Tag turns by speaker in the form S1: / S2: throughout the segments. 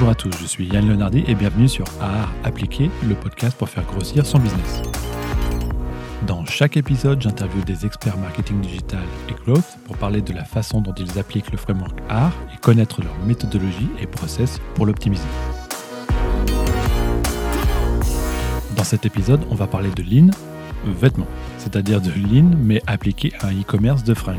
S1: Bonjour à tous, je suis Yann Leonardi et bienvenue sur Art Appliqué, le podcast pour faire grossir son business. Dans chaque épisode, j'interviewe des experts marketing digital et growth pour parler de la façon dont ils appliquent le framework art et connaître leur méthodologie et process pour l'optimiser. Dans cet épisode, on va parler de lean, vêtements, c'est-à-dire de lean mais appliqué à un e-commerce de fringues.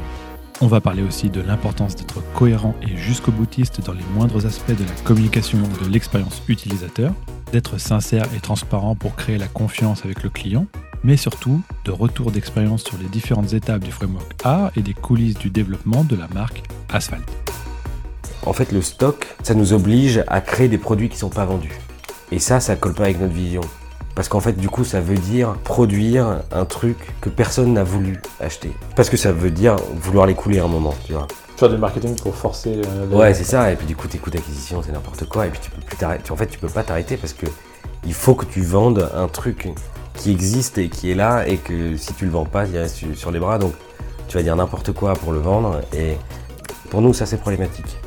S1: On va parler aussi de l'importance d'être cohérent et jusqu'au boutiste dans les moindres aspects de la communication de l'expérience utilisateur, d'être sincère et transparent pour créer la confiance avec le client, mais surtout de retour d'expérience sur les différentes étapes du framework A et des coulisses du développement de la marque Asphalt.
S2: En fait, le stock, ça nous oblige à créer des produits qui ne sont pas vendus. Et ça, ça colle pas avec notre vision. Parce qu'en fait, du coup, ça veut dire produire un truc que personne n'a voulu acheter. Parce que ça veut dire vouloir l'écouler à un moment, tu vois.
S3: Faire du marketing pour forcer. euh, les-
S2: Ouais, c'est ça. Et puis du coup, tes coûts d'acquisition, c'est n'importe quoi. Et puis tu peux plus t'arrêter. En fait, tu peux pas t'arrêter parce que il faut que tu vendes un truc qui existe et qui est là et que si tu le vends pas, il reste sur les bras. Donc, tu vas dire n'importe quoi pour le vendre. Et pour nous, ça c'est problématique.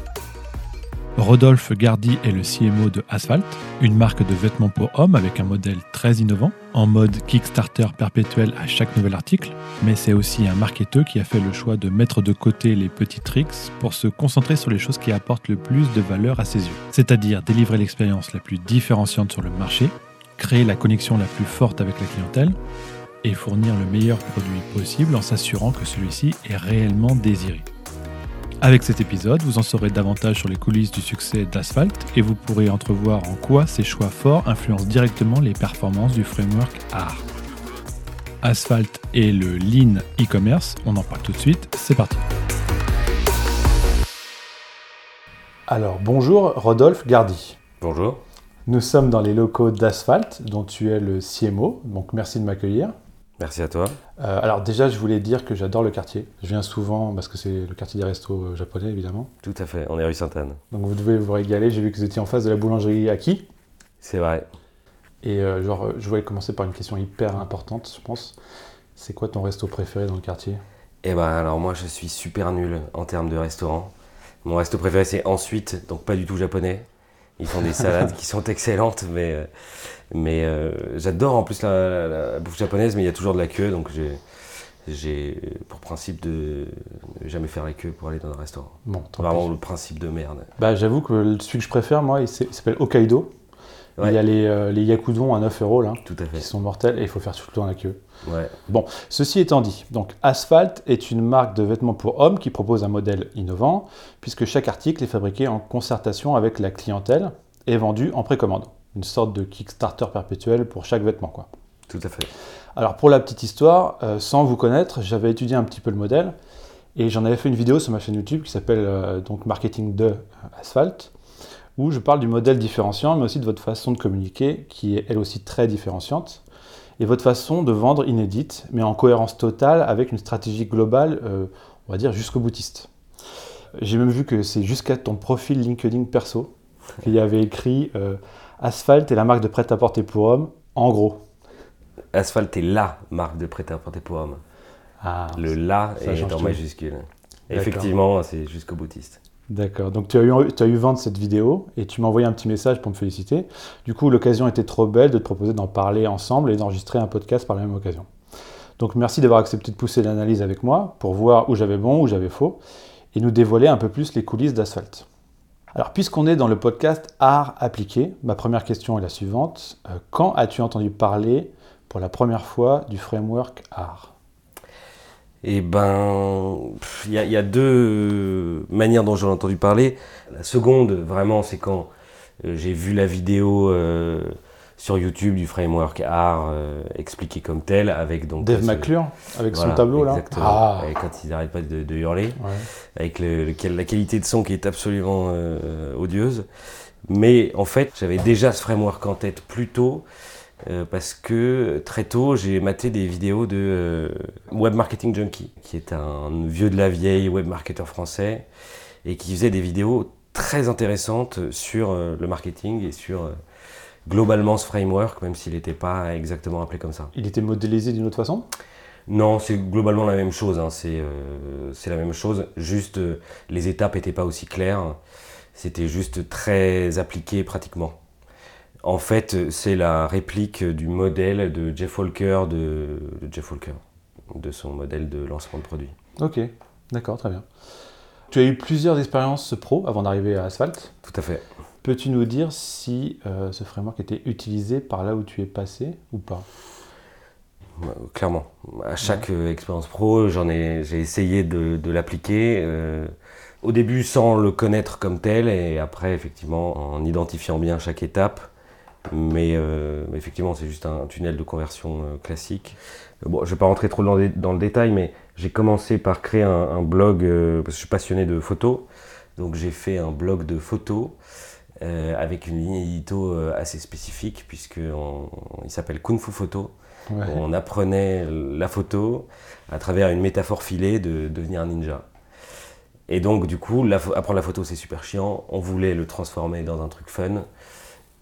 S1: Rodolphe Gardy est le CMO de Asphalt, une marque de vêtements pour hommes avec un modèle très innovant, en mode Kickstarter perpétuel à chaque nouvel article, mais c'est aussi un marketeur qui a fait le choix de mettre de côté les petits tricks pour se concentrer sur les choses qui apportent le plus de valeur à ses yeux, c'est-à-dire délivrer l'expérience la plus différenciante sur le marché, créer la connexion la plus forte avec la clientèle, et fournir le meilleur produit possible en s'assurant que celui-ci est réellement désiré. Avec cet épisode, vous en saurez davantage sur les coulisses du succès d'Asphalt et vous pourrez entrevoir en quoi ces choix forts influencent directement les performances du framework art. Asphalt et le Lean e-commerce, on en parle tout de suite, c'est parti.
S3: Alors, bonjour Rodolphe Gardy.
S2: Bonjour.
S3: Nous sommes dans les locaux d'Asphalt, dont tu es le CMO, donc merci de m'accueillir.
S2: Merci à toi.
S3: Euh, alors déjà, je voulais dire que j'adore le quartier. Je viens souvent parce que c'est le quartier des restos euh, japonais, évidemment.
S2: Tout à fait. On est rue Sainte-Anne.
S3: Donc vous devez vous régaler. J'ai vu que vous étiez en face de la boulangerie Aki.
S2: C'est vrai.
S3: Et euh, genre, je voulais commencer par une question hyper importante, je pense. C'est quoi ton resto préféré dans le quartier?
S2: Eh ben alors moi je suis super nul en termes de restaurant. Mon resto préféré c'est ensuite, donc pas du tout japonais. Ils font des salades qui sont excellentes, mais, euh, mais euh, j'adore en plus la, la- la bouffe japonaise, mais il y a toujours de la queue, donc j'ai, j'ai pour principe de ne jamais faire la queue pour aller dans un restaurant.
S3: Bon,
S2: Vraiment le principe de merde.
S3: Bah, j'avoue que celui que je préfère, moi, il s'appelle Hokkaido.
S2: Ouais.
S3: Il y a les, euh, les yakudon à 9 euros, là,
S2: Tout à
S3: qui
S2: fait.
S3: sont mortels, et il faut faire tout le temps la queue.
S2: Ouais.
S3: Ceci étant dit, donc Asphalt est une marque de vêtements pour hommes qui propose un modèle innovant, puisque chaque article est fabriqué en concertation avec la clientèle et vendu en précommande. Une sorte de Kickstarter perpétuel pour chaque vêtement. Quoi.
S2: Tout à fait.
S3: Alors pour la petite histoire, euh, sans vous connaître, j'avais étudié un petit peu le modèle et j'en avais fait une vidéo sur ma chaîne YouTube qui s'appelle euh, donc Marketing de Asphalt, où je parle du modèle différenciant, mais aussi de votre façon de communiquer, qui est elle aussi très différenciante, et votre façon de vendre inédite, mais en cohérence totale avec une stratégie globale, euh, on va dire jusqu'au boutiste. J'ai même vu que c'est jusqu'à ton profil LinkedIn perso qu'il y avait écrit euh, Asphalt est la marque de prêt-à-porter pour hommes, en gros.
S2: Asphalt est la marque de prêt-à-porter pour hommes.
S3: Ah,
S2: Le la est en majuscule. Effectivement, c'est jusqu'au boutiste.
S3: D'accord, donc tu as, eu, tu cette vidéo et tu m'as envoyé un petit message pour me féliciter. Du coup, l'occasion était trop belle de te proposer d'en parler ensemble et d'enregistrer un podcast par la même occasion. Donc merci d'avoir accepté de pousser l'analyse avec moi pour voir où j'avais bon, où j'avais faux et nous dévoiler un peu plus les coulisses d'Asphalt. Alors puisqu'on est dans le podcast Art appliqué, ma première question est la suivante. Euh, quand as-tu entendu parler pour la première fois du framework Art?
S2: Eh ben, il y, a- il y a deux manières dont j'en ai entendu parler. La seconde, vraiment, c'est quand euh, j'ai vu la vidéo euh, sur YouTube du framework art euh, expliqué comme tel, avec donc
S3: Dave McClure avec
S2: voilà,
S3: son tableau là
S2: exactement.
S3: Ah,
S2: Et quand ils n'arrêtent pas de, de hurler,
S3: ouais.
S2: avec le- le- la qualité de son qui est absolument euh, odieuse. Mais en fait, j'avais déjà ce framework en tête plus tôt. Euh, parce que très tôt, j'ai maté des vidéos de euh, Web Marketing Junkie, qui est un vieux de la vieille web marketeur français, et qui faisait des vidéos très intéressantes sur euh, le marketing et sur globalement ce framework, même s'il n'était pas exactement appelé comme ça.
S3: Il était modélisé d'une autre façon?
S2: Non, c'est globalement la même chose. hein. C'est la même chose. Juste, les étapes n'étaient pas aussi claires. C'était juste très appliqué pratiquement. En fait, c'est la réplique du modèle de Jeff Walker, de, de Jeff Walker, de son modèle de lancement de produit.
S3: Ok, d'accord, très bien. Tu as eu plusieurs expériences pro avant d'arriver à Asphalt.
S2: Tout à fait.
S3: Peux-tu nous dire si euh, ce framework était utilisé par là où tu es passé ou pas?
S2: Ouais, Clairement. À chaque euh, expérience pro, j'en ai, j'ai essayé de, de l'appliquer. euh, au début sans le connaître comme tel, et après, effectivement, en identifiant bien chaque étape. Mais euh, effectivement, c'est juste un tunnel de conversion euh, classique. Euh, Bon, je ne vais pas rentrer trop dans, dans le détail, mais j'ai commencé par créer un, un blog, euh, parce que je suis passionné de photos. Donc j'ai fait un blog de photos avec une ligne édito assez spécifique, puisque on- il s'appelle Kung Fu Photo.
S3: Ouais.
S2: On apprenait la photo à travers une métaphore filée de devenir un ninja. Et donc, du coup, la apprendre la photo, c'est super chiant. On voulait le transformer dans un truc fun.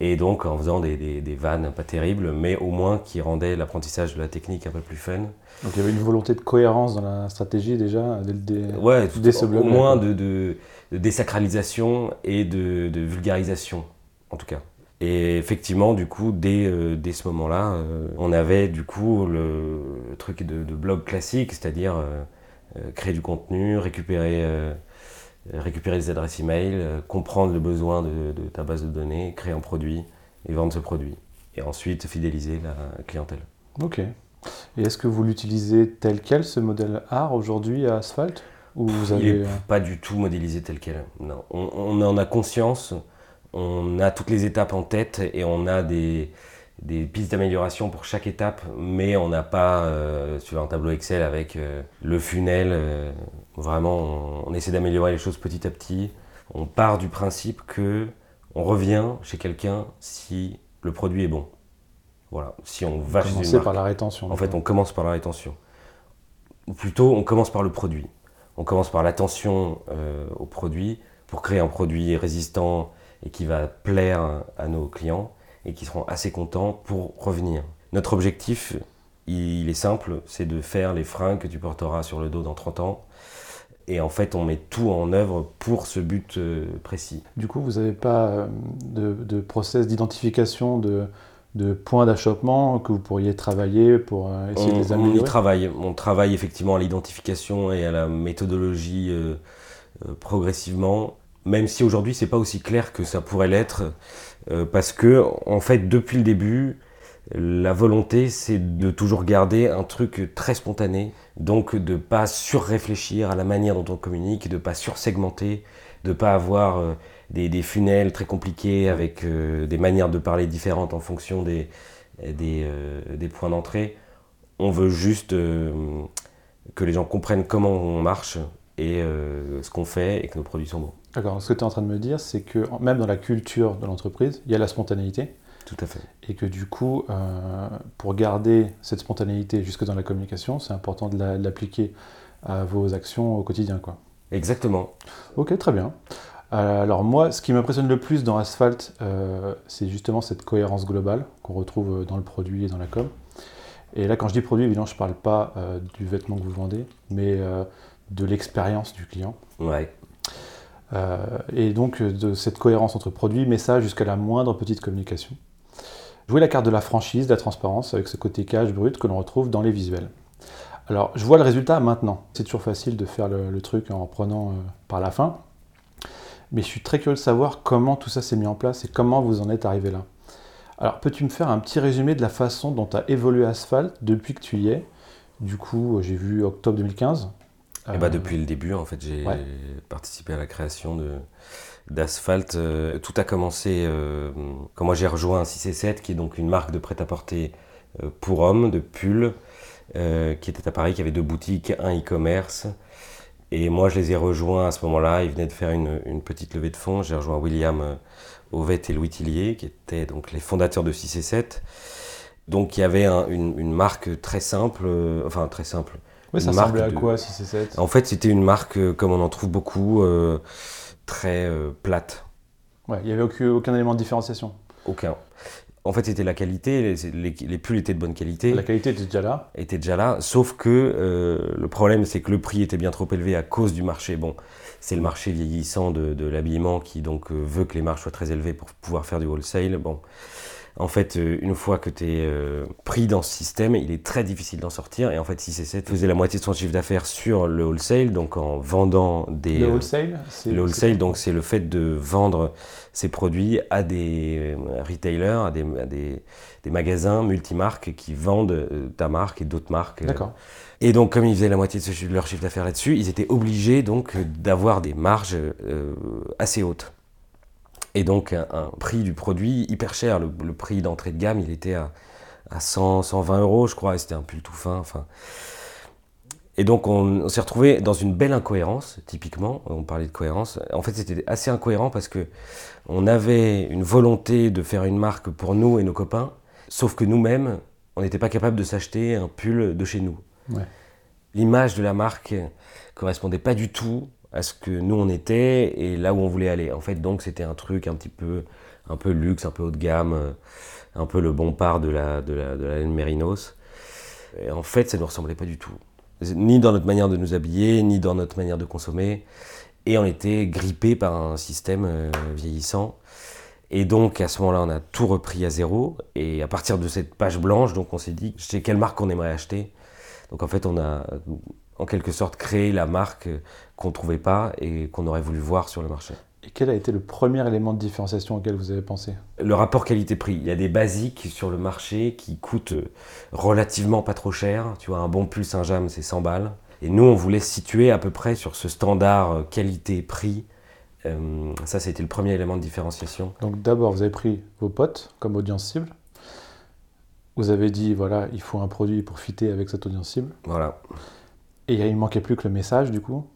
S2: Et donc, en faisant des, des- des vannes pas terribles, mais au moins qui rendaient l'apprentissage de la technique un peu plus fun.
S3: Donc il y avait une volonté de cohérence dans la stratégie déjà dès le dé-
S2: Ouais, tout-
S3: dès ce
S2: au moins de, de- de désacralisation et de, de vulgarisation, en tout cas. Et effectivement, du coup, dès, euh, dès ce moment-là, euh, on avait du coup le, le truc de, blog classique, c'est-à-dire euh, créer du contenu, récupérer, récupérer des adresses email, euh, comprendre le besoin de, de ta base de données, créer un produit et vendre ce produit. Et ensuite, fidéliser la clientèle.
S3: Ok. Et est-ce que vous l'utilisez tel quel, ce modèle art, aujourd'hui à Asphalt? Ou vous
S2: Il n'est pas du tout modélisé tel quel. Non. On, on en a conscience, on a toutes les étapes en tête et on a des, des pistes d'amélioration pour chaque étape, mais on n'a pas euh, vois, un tableau Excel avec euh, le funnel. euh, vraiment, on, on essaie d'améliorer les choses petit à petit. On part du principe que on revient chez quelqu'un si le produit est bon. Voilà. Si on va chez une
S3: commencer
S2: marque,
S3: par la rétention
S2: en fait, on commence par la rétention. Ou plutôt, on commence par le produit. On commence par l'attention euh, au produit pour créer un produit résistant et qui va plaire à nos clients et qui seront assez contents pour revenir. Notre objectif, il est simple, c'est de faire les fringues que tu porteras sur le dos dans 30 ans. Et en fait, on met tout en œuvre pour ce but euh, précis.
S3: Du coup, vous n'avez pas euh, de, de process d'identification de, de points d'achoppement que vous pourriez travailler pour euh, essayer de les
S2: on, on y
S3: améliorer?
S2: travaille. On travaille effectivement à l'identification et à la méthodologie euh, euh, progressivement, même si aujourd'hui c'est pas aussi clair que ça pourrait l'être, euh, parce que en fait depuis le début, la volonté c'est de toujours garder un truc très spontané, donc de pas surréfléchir à la manière dont on communique, de pas sursegmenter, de pas avoir euh, des, des funnels très compliqués avec euh, des manières de parler différentes en fonction des, des, euh, des points d'entrée. On veut juste que les gens comprennent comment on marche et euh, ce qu'on fait et que nos produits sont bons.
S3: D'accord. Ce que tu es en train de me dire, c'est que même dans la culture de l'entreprise, il y a la spontanéité.
S2: Tout à fait.
S3: Et que du coup, euh, pour garder cette spontanéité jusque dans la communication, c'est important de la- de l'appliquer à vos actions au quotidien. Quoi.
S2: Exactement.
S3: Ok, très bien. Euh, alors moi, ce qui m'impressionne le plus dans Asphalt, c'est justement cette cohérence globale qu'on retrouve dans le produit et dans la com. Et là, quand je dis produit, évidemment, je ne parle pas euh, du vêtement que vous vendez, mais euh, de l'expérience du client.
S2: Ouais.
S3: Euh, et donc euh, de cette cohérence entre produit, message, jusqu'à la moindre petite communication. Jouer la carte de la franchise, de la transparence, avec ce côté cage brut que l'on retrouve dans les visuels. Alors, je vois le résultat maintenant. C'est toujours facile de faire le, le truc en prenant euh, par la fin. Mais je suis très curieux de savoir comment tout ça s'est mis en place et comment vous en êtes arrivé là. Alors, peux-tu me faire un petit résumé de la façon dont a évolué Asphalt depuis que tu y es? Du coup, j'ai vu octobre 2015.
S2: Et bah
S3: Euh,
S2: depuis le début, en fait, j'ai
S3: ouais.
S2: participé à la création de d'Asphalt. Euh, tout a commencé euh, quand moi j'ai rejoint 6 et 7, qui est donc une marque de prêt-à-porter euh, pour hommes, de pulls, euh, qui était à Paris, qui avait deux boutiques, un e-commerce. Et moi, je les ai rejoints à ce moment-là. Ils venaient de faire une, une petite levée de fonds. J'ai rejoint William euh, Auvette et Louis Tillier, qui étaient donc les fondateurs de 6 et 7. Donc, il y avait un- une, une marque très simple, euh, enfin très simple,
S3: Ouais, ça ressemblait à
S2: de-
S3: quoi si c'est 7
S2: en fait, c'était une marque, euh, comme on en trouve beaucoup, euh, très euh, plate.
S3: Ouais, il n'y avait aucun, aucun élément de différenciation.
S2: Aucun. En fait, c'était la qualité, les, les- les pulls étaient de bonne qualité,
S3: La qualité était déjà là.
S2: étaient déjà là, sauf que euh, le problème, c'est que le prix était bien trop élevé à cause du marché. Bon, c'est le marché vieillissant de, de l'habillement qui donc veut que les marges soient très élevées pour pouvoir faire du wholesale. Bon, en fait, euh, une fois que tu es pris dans ce système, il est très difficile d'en sortir. Et en fait, 6 et 7 faisait la moitié de son chiffre d'affaires sur le wholesale, donc en vendant des...
S3: Le
S2: euh,
S3: wholesale,
S2: le wholesale, donc c'est le fait de vendre ses produits à des euh, retailers, à des, à des, des magasins multimarques qui vendent euh, ta marque et d'autres marques. euh.
S3: D'accord.
S2: Et donc, comme ils faisaient la moitié de, ce chi- de leur chiffre d'affaires là-dessus, ils étaient obligés donc euh, d'avoir des marges euh, assez hautes. Et donc, un, un prix du produit hyper cher. Le, le prix d'entrée de gamme, il était à, à 100, 120 euros, je crois, et c'était un pull tout fin. Enfin. Et donc, on, on s'est retrouvé dans une belle incohérence, typiquement. On parlait de cohérence. En fait, c'était assez incohérent parce que on avait une volonté de faire une marque pour nous et nos copains, sauf que nous-mêmes, on n'était pas capable de s'acheter un pull de chez nous.
S3: Ouais.
S2: L'image de la marque correspondait pas du tout à ce que nous on était et là où on voulait aller. En fait, donc c'était un truc un petit peu, un peu luxe, un peu haut de gamme, euh, un peu le bon part de la, de la, de la laine Mérinos. Et en fait, ça ne nous ressemblait pas du tout. Ni dans notre manière de nous habiller, ni dans notre manière de consommer. Et on était grippé par un système euh, vieillissant. Et donc, à ce moment-là, on a tout repris à zéro. Et à partir de cette page blanche, donc on s'est dit, chez quelle marque on aimerait acheter. Donc en fait, on a en quelque sorte créé la marque qu'on ne trouvait pas et qu'on aurait voulu voir sur le marché.
S3: Et quel a été le premier élément de différenciation auquel vous avez pensé?
S2: Le rapport qualité-prix, il y a des basiques sur le marché qui coûtent relativement pas trop cher. Tu vois, un bon pull Saint-James, c'est 100 balles. Et nous, on voulait se situer à peu près sur ce standard qualité-prix. Euh, ça, c'était le premier élément de différenciation.
S3: Donc d'abord, vous avez pris vos potes comme audience cible. Vous avez dit, voilà, il faut un produit pour fitter avec cette audience cible.
S2: Voilà.
S3: Et il ne manquait plus que le message, du coup,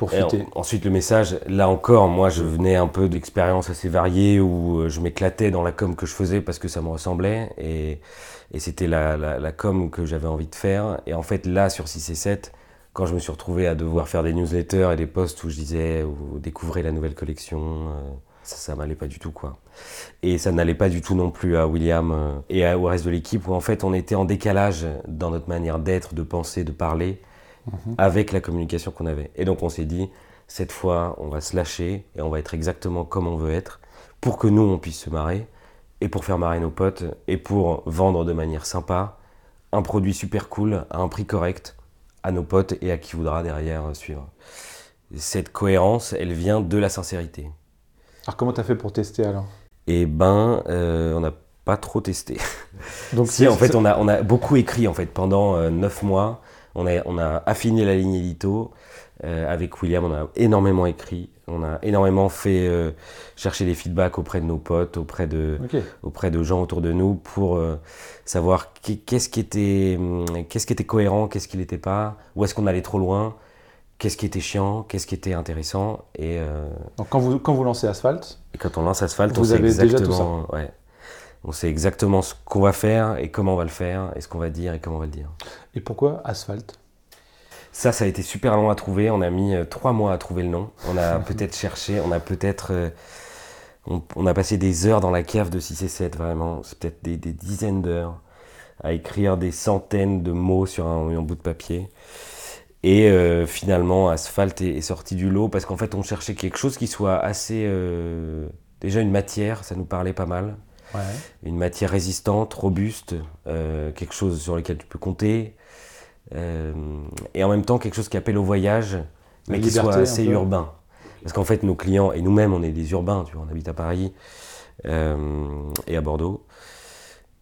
S3: pour
S2: en- ensuite, le message, là encore, moi, je venais un peu d'expériences assez variées où euh, je m'éclatais dans la com que je faisais parce que ça me ressemblait et, et c'était la, la, la com que j'avais envie de faire. Et en fait, là, sur 6 et 7, quand je me suis retrouvé à devoir faire des newsletters et des posts où je disais, ou découvrez la nouvelle collection, euh, ça, ça m'allait pas du tout, quoi. Et ça n'allait pas du tout non plus à William euh, et à- au reste de l'équipe où en fait on était en décalage dans notre manière d'être, de penser, de parler avec la communication qu'on avait. Et donc on s'est dit, cette fois on va se lâcher et on va être exactement comme on veut être pour que nous on puisse se marrer et pour faire marrer nos potes et pour vendre de manière sympa un produit super cool à un prix correct à nos potes et à qui voudra derrière suivre. Cette cohérence, elle vient de la sincérité.
S3: Alors comment tu as fait pour tester alors?
S2: Et ben, euh, on n'a pas trop testé.
S3: Donc
S2: Si, en fait, on a, on a beaucoup écrit en fait pendant euh, neuf mois. On a, on a affiné la ligne édito. Euh, avec William, on a énormément écrit. On a énormément fait euh, chercher des feedbacks auprès de nos potes, auprès de, auprès de gens autour de nous pour euh, savoir qui- qu'est-ce qui, était, hum, qu'est-ce qui était cohérent, qu'est-ce qui l'était pas, où est-ce qu'on allait trop loin, qu'est-ce qui était chiant, qu'est-ce qui était intéressant. Et,
S3: Donc quand vous, quand vous lancez Asphalt,
S2: et quand on lance Asphalt,
S3: Vous
S2: on sait
S3: avez déjà tout
S2: ouais, on sait exactement ce qu'on va faire et comment on va le faire et ce qu'on va dire et comment on va le dire.
S3: et pourquoi Asphalt?
S2: Ça, ça a été super long à trouver. On a mis euh, trois mois à trouver le nom. On a peut-être cherché, on a peut-être. euh, on, on a passé des heures dans la cave de 6 et 7, vraiment. C'est peut-être des, des dizaines d'heures à écrire des centaines de mots sur un, un bout de papier. Et euh, finalement, Asphalt est, est sorti du lot parce qu'en fait, on cherchait quelque chose qui soit assez. euh, déjà, une matière, ça nous parlait pas mal
S3: Ouais.
S2: une matière résistante, robuste, euh, quelque chose sur lequel tu peux compter, euh, et en même temps quelque chose qui appelle au voyage, mais
S3: La
S2: qui
S3: liberté,
S2: soit assez urbain. Parce qu'en fait, nos clients, et nous-mêmes, on est des urbains, tu vois, on habite à Paris euh, et à Bordeaux,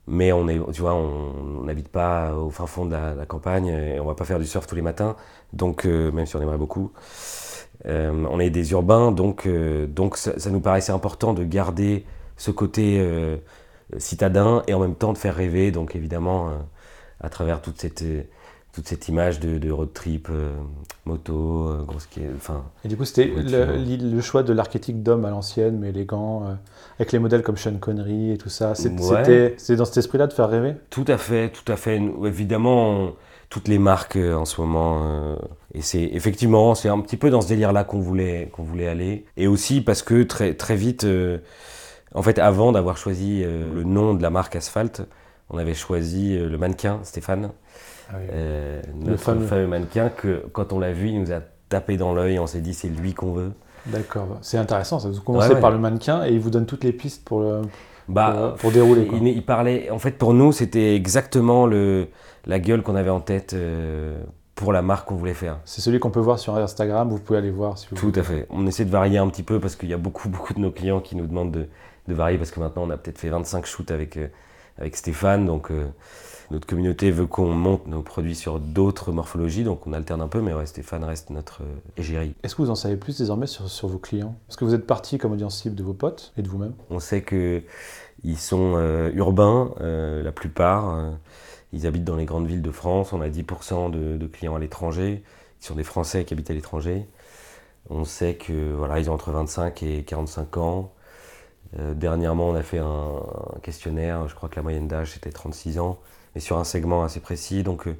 S2: mais on est, tu vois, on n'habite pas au fin fond de la, la campagne, et on va pas faire du surf tous les matins, donc euh, même si on aimerait beaucoup. Euh, on est des urbains, donc, euh, donc ça, ça nous paraissait important de garder ce côté euh, citadin et en même temps de faire rêver, donc évidemment, euh, à travers toute cette, euh, toute cette image de, de road trip, moto, grosse. Enfin,
S3: Et du coup, c'était
S2: Ouais,
S3: le, choix de l'archétype d'homme à l'ancienne, mais élégant, avec les modèles comme Sean Connery et tout ça.
S2: Ouais.
S3: C'était c'est dans cet esprit-là de faire rêver?
S2: Tout à fait, tout à fait. Évidemment, on- toutes les marques en ce moment. et c'est effectivement, c'est un petit peu dans ce délire-là qu'on voulait, qu'on voulait aller. Et aussi parce que très, très vite, euh, En fait, avant d'avoir choisi euh, le nom de la marque Asphalt, on avait choisi euh, le mannequin Stéphane,
S3: Ah oui.
S2: euh,
S3: Le
S2: notre
S3: fameux.
S2: fameux. mannequin que quand on l'a vu, il nous a tapé dans l'œil. On s'est dit c'est lui qu'on veut.
S3: D'accord, c'est intéressant. ça. Vous commencez
S2: Ouais, ouais.
S3: par le mannequin et il vous donne toutes les pistes pour, le,
S2: Bah,
S3: pour, pour dérouler. quoi.
S2: il, il parlait. En fait, pour nous, c'était exactement le, la gueule qu'on avait en tête pour la marque qu'on voulait faire.
S3: C'est celui qu'on peut voir sur Instagram. Vous pouvez aller voir si vous
S2: Tout à fait. On essaie de varier un petit peu parce qu'il y a beaucoup, beaucoup de nos clients qui nous demandent de, de varier parce que maintenant on a peut-être fait 25 shoots avec, euh, avec Stéphane. Donc euh, notre communauté veut qu'on monte nos produits sur d'autres morphologies. Donc on alterne un peu, mais ouais, Stéphane reste notre euh, égérie.
S3: Est-ce que vous en savez plus désormais sur, sur vos clients? Parce que vous êtes parti comme audience cible de vos potes et de vous-même.
S2: On sait que ils sont euh, urbains, euh, la plupart. ils habitent dans les grandes villes de France. On a 10% de, de clients à l'étranger, qui sont des Français qui habitent à l'étranger. On sait que voilà, ils ont entre 25 et 45 ans. Euh, dernièrement, on a fait un, un questionnaire. Je crois que la moyenne d'âge c'était 36 ans, mais sur un segment assez précis. Donc euh,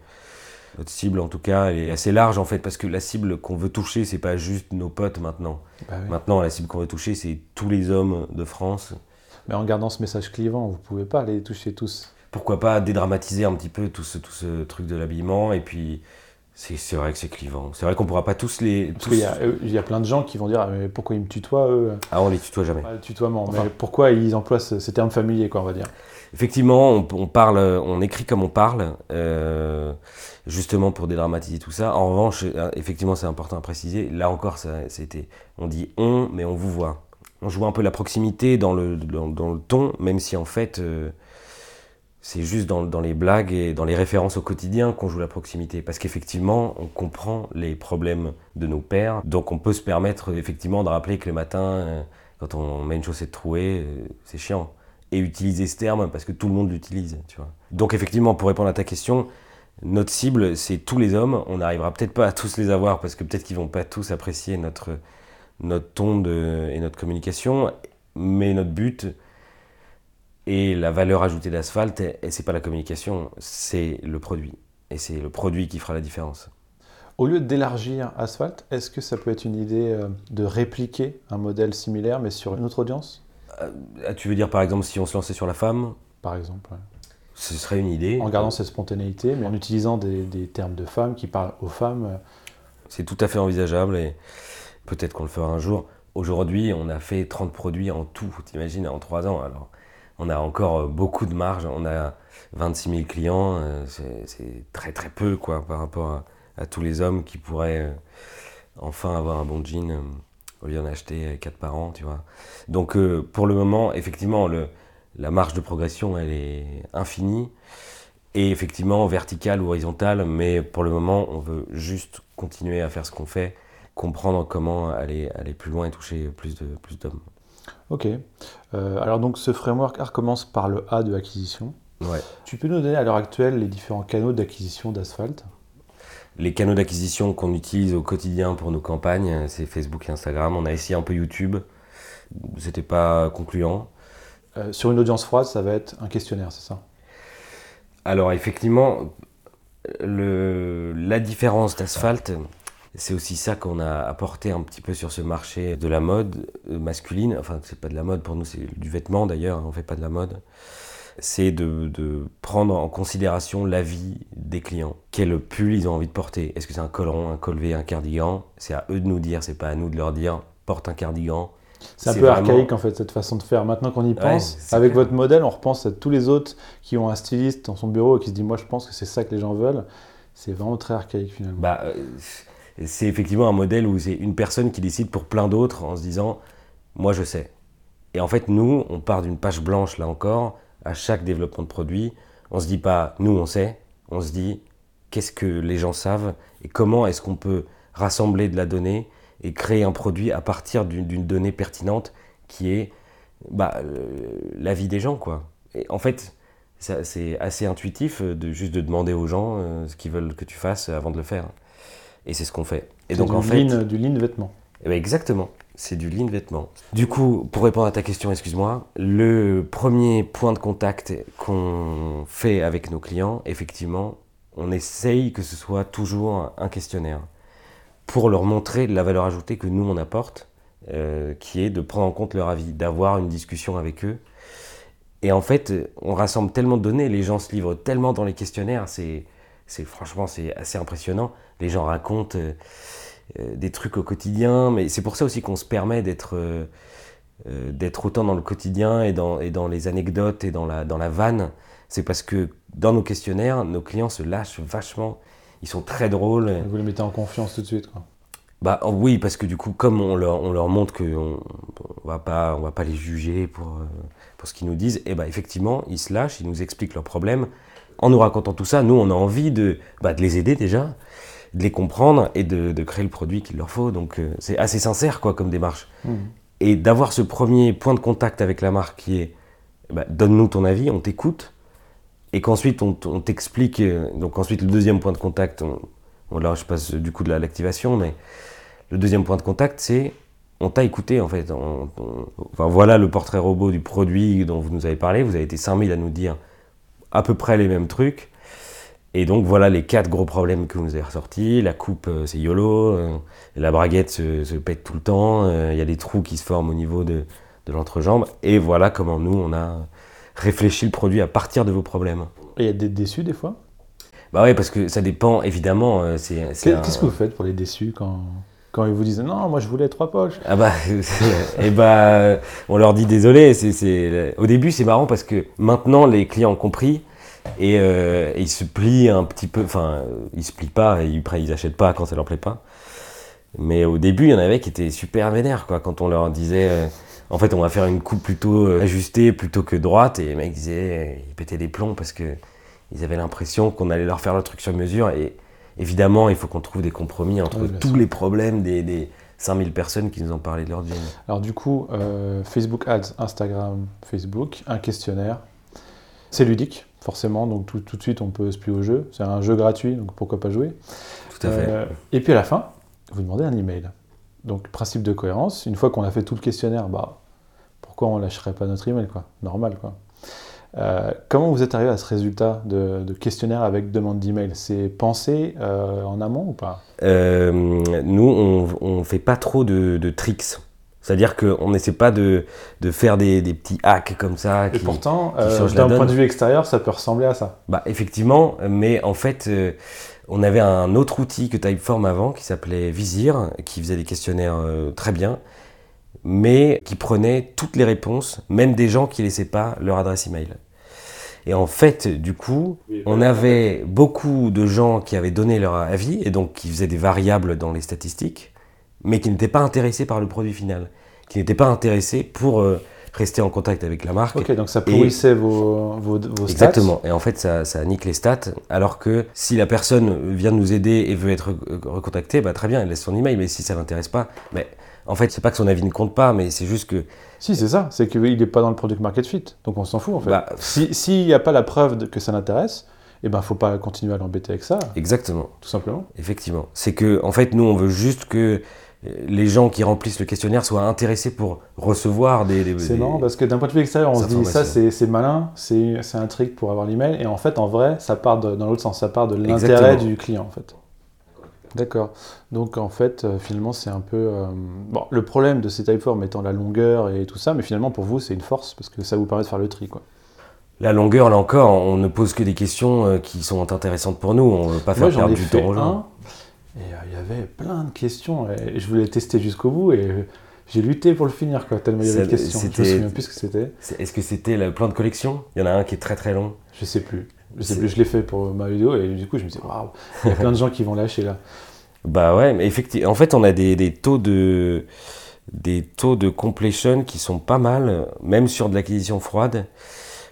S2: notre cible, en tout cas, elle est assez large en fait, parce que la cible qu'on veut toucher, c'est pas juste nos potes maintenant.
S3: Bah oui.
S2: Maintenant, la cible qu'on veut toucher, c'est tous les hommes de France.
S3: Mais en gardant ce message clivant, vous pouvez pas les toucher tous.
S2: pourquoi pas dédramatiser un petit peu tout ce, tout ce truc de l'habillement et puis c'est vrai que c'est clivant. C'est vrai qu'on pourra pas tous les.
S3: Parce
S2: tous-
S3: qu'il y, a- eux, il y a plein de gens qui vont dire Ah, mais pourquoi ils me tutoient eux?
S2: Ah, on les tutoie jamais.
S3: Ah, tutoiement.
S2: Enfin.
S3: Mais pourquoi ils emploient ce- ces termes familiers, quoi, on va dire?
S2: Effectivement, on, on parle, on écrit comme on parle, euh, justement pour dédramatiser tout ça. En revanche, euh, effectivement, c'est important à préciser. Là encore, ça, c'était, on dit on, mais on vous voit. On joue un peu la proximité dans le, dans, dans le ton, même si en fait, euh, c'est juste dans, les blagues et dans les références au quotidien qu'on joue la proximité. Parce qu'effectivement, on comprend les problèmes de nos pères. Donc on peut se permettre effectivement de rappeler que le matin, euh, quand on met une chaussette trouée, euh, c'est chiant et utiliser ce terme parce que tout le monde l'utilise. Donc effectivement, pour répondre à ta question, notre cible, c'est tous les hommes. On n'arrivera peut-être pas à tous les avoir parce que peut-être qu'ils vont pas tous apprécier notre, notre ton et notre communication, mais notre but et la valeur ajoutée d'Asphalt, et et c'est pas la communication, c'est le produit. Et c'est le produit qui fera la différence.
S3: Au lieu d'élargir Asphalt, est-ce que ça peut être une idée euh, de répliquer un modèle similaire, mais sur une autre audience?
S2: Ah, Tu veux dire par exemple si on se lançait sur la femme,
S3: Par exemple. ouais.
S2: ce serait une idée.
S3: En gardant cette spontanéité, mais en utilisant des, des termes de femmes qui parlent aux femmes. euh,
S2: C'est tout à fait envisageable et peut-être qu'on le fera un jour. Aujourd'hui, on a fait 30 produits en tout, t'imagines, en 3 ans. Alors, on a encore euh, beaucoup de marge. On a 26 000 clients. euh, C'est très très peu quoi, par rapport à, tous les hommes qui pourraient euh, enfin avoir un bon jean au lieu d'en acheter 4 par an, tu vois. Donc, pour le moment, effectivement, la marge de progression, elle est infinie. Et effectivement, verticale ou horizontale, mais pour le moment, on veut juste continuer à faire ce qu'on fait, comprendre comment aller, aller plus loin et toucher plus de plus d'hommes.
S3: Ok. Euh, alors donc ce framework A commence par le A de acquisition.
S2: Ouais.
S3: Tu peux nous donner à l'heure actuelle les différents canaux d'acquisition d'asphalte?
S2: Les canaux d'acquisition qu'on utilise au quotidien pour nos campagnes, c'est Facebook et Instagram. On a essayé un peu YouTube, c'était pas concluant.
S3: Euh, Sur une audience froide, ça va être un questionnaire, c'est ça?
S2: Alors effectivement, le, la différence d'asphalte, c'est aussi ça qu'on a apporté un petit peu sur ce marché de la mode euh, masculine. Enfin, c'est pas de la mode pour nous, c'est du vêtement d'ailleurs, on fait pas de la mode. C'est de, de prendre en considération l'avis des clients. Quel pull ils ont envie de porter Est-ce que c'est un col rond, un col V, un cardigan? C'est à eux de nous dire, c'est pas à nous de leur dire porte un cardigan.
S3: C'est un peu
S2: vraiment-
S3: archaïque en fait cette façon de faire. Maintenant qu'on y pense, avec
S2: clair.
S3: votre modèle, on repense à tous les autres qui ont un styliste dans son bureau et qui se dit moi je pense que c'est ça que les gens veulent. C'est vraiment très archaïque finalement.
S2: Bah, euh, c'est effectivement un modèle où c'est une personne qui décide pour plein d'autres en se disant moi je sais. Et en fait, nous, on part d'une page blanche là encore, à chaque développement de produit. On se dit pas nous on sait, on se dit qu'est-ce que les gens savent et comment est-ce qu'on peut rassembler de la donnée et créer un produit à partir d'une donnée pertinente qui est bah, euh, la vie des gens quoi. Et en fait, c'est assez intuitif de juste de demander aux gens euh, ce qu'ils veulent que tu fasses avant de le faire. Et c'est ce qu'on fait. Et
S3: C'est
S2: donc
S3: du
S2: en fait,
S3: lean, du lean vêtement.
S2: eh ben, exactement, c'est du lean vêtement. Du coup, pour répondre à ta question, excuse-moi, le premier point de contact qu'on fait avec nos clients, effectivement, on essaye que ce soit toujours un questionnaire pour leur montrer la valeur ajoutée que nous on apporte, euh, qui est de prendre en compte leur avis, d'avoir une discussion avec eux. Et en fait, on rassemble tellement de données, les gens se livrent tellement dans les questionnaires, c'est, c'est franchement c'est assez impressionnant. Les gens racontent euh, euh, des trucs au quotidien, mais c'est pour ça aussi qu'on se permet d'être euh, d'être autant dans le quotidien et dans, et dans les anecdotes et dans la, dans la vanne. C'est parce que dans nos questionnaires, nos clients se lâchent vachement. Ils sont très drôles.
S3: Vous les mettez en confiance tout de suite. Quoi.
S2: Bah oh, oui, parce que du coup, comme on leur, on leur montre qu'on on va pas, on va pas les juger pour, pour ce qu'ils nous disent, et bah effectivement, ils se lâchent, ils nous expliquent leurs problèmes. En nous racontant tout ça, nous, on a envie de, bah, de les aider déjà, de les comprendre et de, de créer le produit qu'il leur faut. Donc euh, c'est assez sincère quoi comme démarche.
S3: Mhm.
S2: Et d'avoir ce premier point de contact avec la marque qui est, bah, donne-nous ton avis, on t'écoute, et qu'ensuite on, t'explique. euh, Donc ensuite le deuxième point de contact, on, on- là je passe du coup de la- l'activation, mais le deuxième point de contact c'est on t'a écouté en fait. On- enfin voilà le portrait robot du produit dont vous nous avez parlé. Vous avez été 5000 à nous dire à peu près les mêmes trucs. Et donc voilà les quatre gros problèmes que vous nous avez ressortis. La coupe euh, c'est YOLO, euh, la braguette se, se pète tout le temps, euh, il y a des trous qui se forment au niveau de, de l'entrejambe. Et voilà comment nous on a réfléchi le produit à partir de vos problèmes.
S3: Et il y a des déçus des fois?
S2: Bah ouais parce que ça dépend évidemment. un-
S3: Qu'est-ce que vous faites pour les déçus quand, quand ils vous disent non, moi je voulais trois poches
S2: Ah bah, et bah, on leur dit désolé. C'est... Au début, c'est marrant parce que maintenant, les clients ont compris et, euh, et ils se plient un petit peu. Enfin, ils se plient pas, et ils, après, ils achètent pas quand ça leur plaît pas. Mais au début, il y en avait qui étaient super vénères, quoi, quand on leur disait. euh, en fait, on va faire une coupe plutôt euh, ajustée plutôt que droite. Et les mecs disaient, ils pétaient des plombs parce que ils avaient l'impression qu'on allait leur faire le truc sur mesure. Et évidemment, il faut qu'on trouve des compromis entre
S3: Oui,
S2: tous les problèmes des, des 5000 personnes qui nous ont parlé de leur jean.
S3: Alors du coup, Facebook Ads, Instagram, Facebook, un questionnaire. C'est ludique, forcément, donc tout, tout de suite on peut se plier au jeu. C'est un jeu gratuit, donc pourquoi pas jouer.
S2: Tout à fait.
S3: Euh, et puis à la fin, vous demandez un email. Donc principe de cohérence, une fois qu'on a fait tout le questionnaire, bah, pourquoi on lâcherait pas notre email quoi? Normal quoi. Euh, comment vous êtes arrivé à ce résultat de, de questionnaire avec demande d'email? C'est pensé euh, en amont ou pas?
S2: Euh, nous, on, on fait pas trop de, de tricks. C'est-à-dire qu'on n'essaie pas de, de faire des, des petits hacks comme ça.
S3: Et
S2: qui-
S3: pourtant, euh, d'un point de vue extérieur, ça peut ressembler à ça.
S2: Bah, effectivement, mais en fait, euh, on avait un autre outil que Typeform avant qui s'appelait Visir, qui faisait des questionnaires euh, très bien, mais qui prenait toutes les réponses, même des gens qui laissaient pas leur adresse email. Et en fait, du coup, on avait beaucoup de gens qui avaient donné leur avis et donc qui faisaient des variables dans les statistiques, mais qui n'étaient pas intéressés par le produit final, qui n'étaient pas intéressés pour euh, rester en contact avec la marque.
S3: Ok, donc ça pourrissait vos, vos, vos stats.
S2: Exactement. Et en fait, ça, ça nique les stats. Alors que si la personne vient nous aider et veut être re- recontactée, bah, très bien, elle laisse son email. Mais si ça l'intéresse pas, mais en fait, c'est pas que son avis ne compte pas, mais c'est juste que
S3: Si, c'est ça. C'est qu'il n'est pas dans le product market fit. Donc on s'en fout en fait.
S2: Bah,
S3: Si- S'il n'y a pas la preuve que ça l'intéresse, eh ben faut pas continuer à l'embêter avec ça,
S2: exactement,
S3: tout simplement.
S2: effectivement, c'est que en fait, nous, on veut juste que les gens qui remplissent le questionnaire soient intéressés pour recevoir des. des-
S3: C'est marrant parce que d'un point de vue extérieur, on se dit ça c'est malin, c'est un trick pour avoir l'email. Et en fait, en vrai, ça part de- dans l'autre sens. Ça part de l'intérêt du client en fait. D'accord. Donc en fait, euh, finalement, c'est un peu. euh, Bon, le problème de ces typeforms étant la longueur et tout ça, mais finalement pour vous, c'est une force parce que ça vous permet de faire le tri. Quoi.
S2: La longueur, là encore, on ne pose que des questions euh, qui sont intéressantes pour nous. On veut pas faire
S3: Moi,
S2: perdre du temps aux gens.
S3: Et euh, il y avait plein de questions, et je voulais tester jusqu'au bout, et euh, j'ai lutté pour le finir, quoi, tellement il y avait de questions. Je me souviens plus ce que c'était,
S2: Est-ce que c'était le plan de collection? Il y en a un qui est très très long.
S3: je sais plus. Je sais plus, je l'ai fait pour ma vidéo, et du coup, je me disais, waouh, il y a plein de gens qui vont lâcher là.
S2: Bah ouais, mais effectivement, en fait, on a des, des taux de des taux de completion qui sont pas mal, même sur de l'acquisition froide,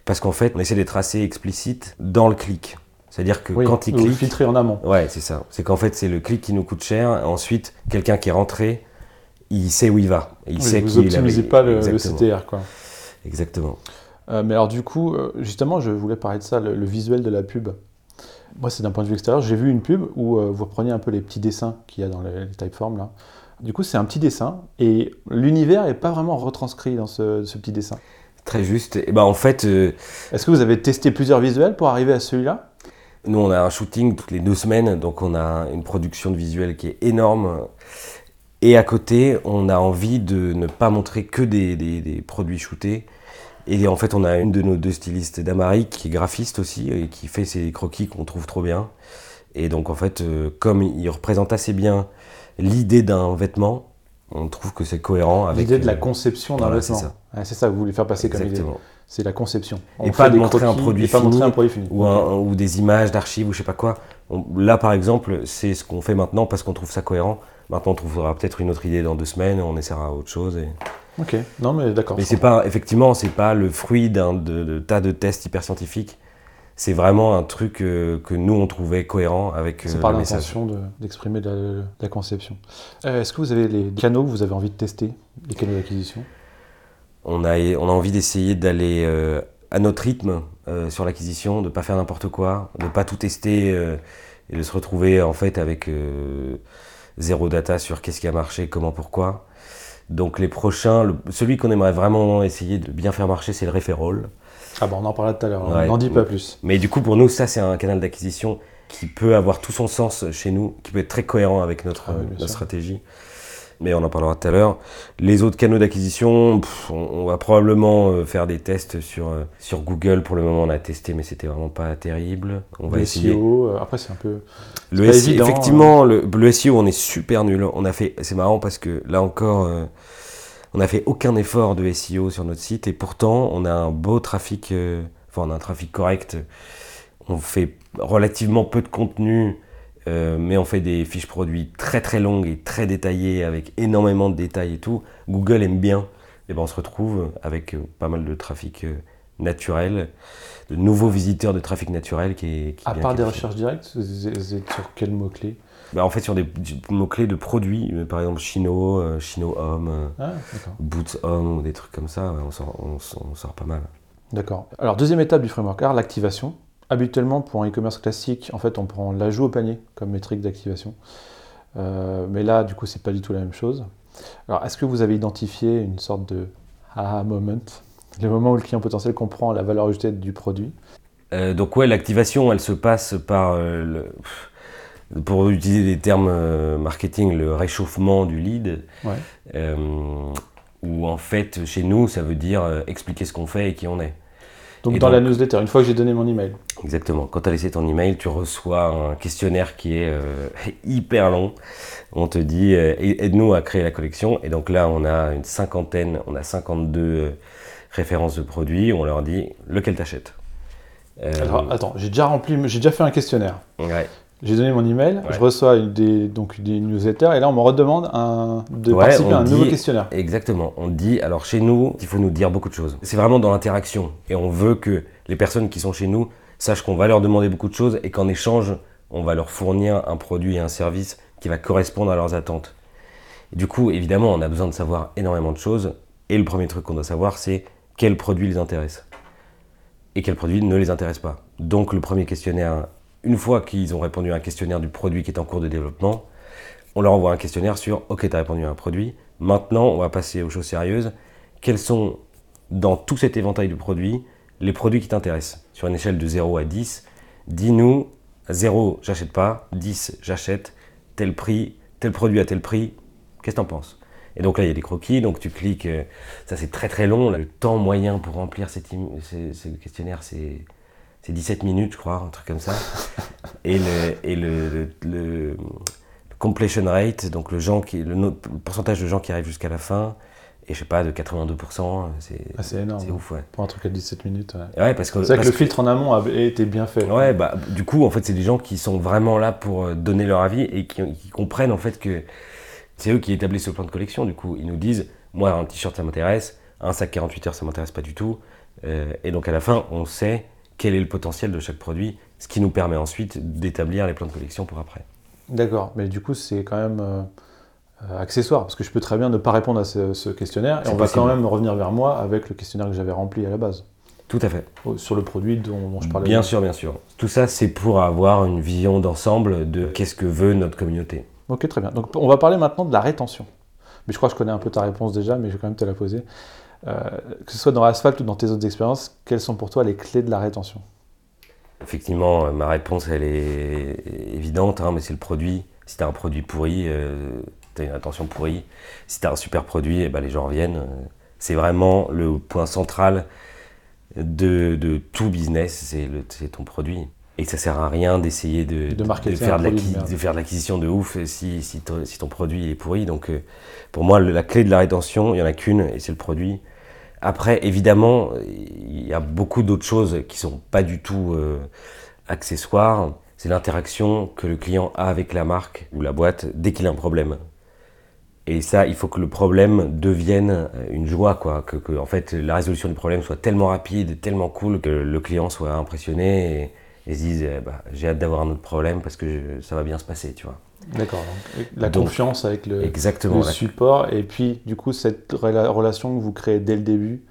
S2: parce qu'en fait, on essaie d'être assez explicite dans le clic. C'est-à-dire que
S3: Oui,
S2: quand il
S3: vous
S2: clique,
S3: filtrez en amont.
S2: ouais, c'est ça. C'est qu'en fait, c'est le clic qui nous coûte cher. Ensuite, quelqu'un qui est rentré, il sait où il va. Il
S3: Oui,
S2: sait
S3: vous
S2: qui il
S3: pas le. CTR, quoi.
S2: Exactement.
S3: Euh, mais alors du coup, euh, justement, je voulais parler de ça, le, le visuel de la pub. Moi, c'est d'un point de vue extérieur. J'ai vu une pub où euh, vous repreniez un peu les petits dessins qu'il y a dans les, les typeforms là. Du coup, c'est un petit dessin et l'univers n'est pas vraiment retranscrit dans ce, ce petit dessin.
S2: Très juste. Et bah en fait, euh,
S3: Est-ce que vous avez testé plusieurs visuels pour arriver à celui-là?
S2: Nous, on a un shooting toutes les deux semaines, donc on a une production de visuel qui est énorme. Et à côté, on a envie de ne pas montrer que des, des- des produits shootés. Et en fait, on a une de nos deux stylistes, Damari, qui est graphiste aussi, et qui fait ces croquis qu'on trouve trop bien. Et donc, en fait, euh, comme il représente assez bien l'idée d'un vêtement, on trouve que c'est cohérent avec.
S3: L'idée de la
S2: euh,
S3: conception d'un
S2: voilà,
S3: vêtement.
S2: c'est ça.
S3: Ouais, C'est ça que vous voulez faire passer comme idée. C'est la conception.
S2: Et pas de montrer un produit fini ou, un- ou des images d'archives ou je sais pas quoi. On- là, par exemple, c'est ce qu'on fait maintenant parce qu'on trouve ça cohérent. Maintenant, on trouvera peut-être une autre idée dans deux semaines, on essaiera autre chose. et-
S3: Ok, non mais d'accord.
S2: Mais c'est pas, effectivement, c'est pas le fruit d'un de, de tas de tests hyper scientifiques. C'est vraiment un truc euh, que nous on trouvait cohérent avec euh,
S3: C'est par l'intention de- d'exprimer de, la, de la conception. Euh, Est-ce que vous avez les canaux que vous avez envie de tester, les canaux d'acquisition?
S2: On a, on a envie d'essayer d'aller euh, à notre rythme euh, sur l'acquisition, de pas faire n'importe quoi, de pas tout tester euh, et de se retrouver en fait avec zéro data sur qu'est-ce qui a marché, comment, pourquoi. Donc les prochains, le- celui qu'on aimerait vraiment essayer de bien faire marcher, c'est le referral.
S3: Ah bah on en parlait tout à l'heure,
S2: Ouais.
S3: on n'en dit pas plus.
S2: Mais du coup, pour nous, ça, c'est un canal d'acquisition qui peut avoir tout son sens chez nous, qui peut être très cohérent avec notre,
S3: Ah oui,
S2: notre stratégie. Mais on en parlera tout à l'heure. Les autres canaux d'acquisition, on, on va probablement euh, faire des tests sur, euh, sur Google. Pour le moment, on a testé, mais c'était vraiment pas terrible. On va
S3: Le
S2: essayer.
S3: SEO, euh, après c'est un peu...
S2: Le SEO,
S3: évident, hein.
S2: effectivement, le, le SEO, on est super nul. On a fait, c'est marrant parce que là encore, euh, on n'a fait aucun effort de SEO sur notre site et pourtant, on a un beau trafic, euh, enfin, on a un trafic correct. On fait relativement peu de contenu, euh, mais on fait des fiches produits très très longues et très détaillées avec énormément de détails et tout. Google aime bien. Et ben, on se retrouve avec euh, pas mal de trafic euh, naturel, de nouveaux visiteurs de trafic naturel qui est. qui
S3: À part des recherches directes, vous êtes sur quel mot-clé?
S2: Bah, en fait, sur des mots-clés de produits, par exemple Chino, Chino Homme,
S3: Ah.
S2: Boots Homme, ou des trucs comme ça, on, sort, on, sort- on sort pas mal.
S3: D'accord. Alors, deuxième étape du framework R, l'activation. Habituellement, pour un e-commerce classique, en fait, on prend l'ajout au panier comme métrique d'activation. Euh, mais là, du coup, c'est pas du tout la même chose. Alors, est-ce que vous avez identifié une sorte de aha moment? Le moment où le client potentiel comprend la valeur ajoutée du produit
S2: Euh, donc ouais, l'activation, elle se passe par, euh, le- pour utiliser des termes marketing, le réchauffement du lead.
S3: Ouais.
S2: Où en fait, chez nous, ça veut dire expliquer ce qu'on fait et qui on est.
S3: Donc,
S2: Et
S3: dans la newsletter, une fois que j'ai donné mon email.
S2: Exactement. Quand tu as laissé ton email, tu reçois un questionnaire qui est euh, hyper long. On te dit euh, aide-nous à créer la collection. Et donc là, on a une cinquantaine, on a 52 euh, références de produits. On leur dit lequel t'achètes?
S3: Alors, attends, j'ai déjà rempli, j'ai déjà fait un questionnaire.
S2: ouais.
S3: J'ai donné mon email,
S2: Ouais.
S3: je reçois des, donc des newsletters, et là, on me redemande un, de
S2: Ouais,
S3: participer à un nouveau questionnaire.
S2: Exactement. On dit, alors chez nous, il faut nous dire beaucoup de choses. C'est vraiment dans l'interaction. Et on veut que les personnes qui sont chez nous sachent qu'on va leur demander beaucoup de choses et qu'en échange, on va leur fournir un produit et un service qui va correspondre à leurs attentes. Et du coup, évidemment, on a besoin de savoir énormément de choses. Et le premier truc qu'on doit savoir, c'est quel produit les intéresse. Et quel produit ne les intéresse pas. Donc le premier questionnaire, une fois qu'ils ont répondu à un questionnaire du produit qui est en cours de développement, on leur envoie un questionnaire sur OK, tu as répondu à un produit. Maintenant, on va passer aux choses sérieuses. Quels sont, dans tout cet éventail de produits, les produits qui t'intéressent? Sur une échelle de 0 à 10, dis-nous 0, j'achète pas, 10, j'achète, tel prix, tel produit à tel prix, qu'est-ce que t'en penses? Et donc là, il y a des croquis, donc tu cliques, euh, ça c'est très très long. Le temps moyen pour remplir cet im- ce, ce questionnaire, c'est c'est 17 minutes, je crois, un truc comme ça. et le, et le, le- le completion rate, donc le, gens qui, le, pourcentage de gens qui arrivent jusqu'à la fin, et je sais pas, de 82%, c'est
S3: Ah, énorme.
S2: c'est ouf, ouais.
S3: Pour un truc à 17 minutes. ouais.
S2: Ouais, parce que,
S3: C'est vrai que le filtre en amont a été bien fait.
S2: Ouais, bah, du coup, en fait, c'est des gens qui sont vraiment là pour euh, donner leur avis et qui, qui comprennent en fait que c'est eux qui établissent le plan de collection. Du coup, ils nous disent Moi, un t-shirt, ça m'intéresse, un sac 48 heures, ça m'intéresse pas du tout. Euh, et donc, à la fin, on sait quel est le potentiel de chaque produit, ce qui nous permet ensuite d'établir les plans de collection pour après.
S3: D'accord, mais du coup, c'est quand même euh, accessoire, parce que je peux très bien ne pas répondre à ce, ce questionnaire, et on va quand même revenir vers moi avec le questionnaire que j'avais rempli à la base,
S2: Tout à fait.
S3: sur le produit dont, dont je parlais.
S2: Bien sûr, bien sûr. Tout ça, c'est pour avoir une vision d'ensemble de qu'est-ce que veut notre communauté.
S3: Ok, très bien. Donc, on va parler maintenant de la rétention. Mais je crois que je connais un peu ta réponse déjà, mais je vais quand même te la poser. Euh, que ce soit dans Asphalt ou dans tes autres expériences, quelles sont pour toi les clés de la rétention?
S2: Effectivement, euh, ma réponse, elle est évidente, hein, mais c'est le produit. Si tu as un produit pourri, euh, tu as une attention pourrie. Si tu as un super produit, eh ben, les gens reviennent. C'est vraiment le point central de, de tout business, c'est ton produit. Et ça sert à rien d'essayer de, faire de l'acquisition de ouf si, si, ton, si ton produit est pourri. Donc pour moi, la clé de la rétention, il n'y en a qu'une, et c'est le produit. Après, évidemment, il y a beaucoup d'autres choses qui sont pas du tout euh, accessoires. C'est l'interaction que le client a avec la marque ou la boîte dès qu'il a un problème. Et ça, il faut que le problème devienne euh, une joie, quoi. Que, en fait, la résolution du problème soit tellement rapide, tellement cool, que le client soit impressionné et, se dise eh bah, J'ai hâte d'avoir un autre problème parce que ça va bien se passer, tu vois.
S3: D'accord. La
S2: Donc,
S3: confiance avec le,
S2: Exactement.
S3: le
S2: la-
S3: support et puis du coup cette rela- relation que vous créez dès le début.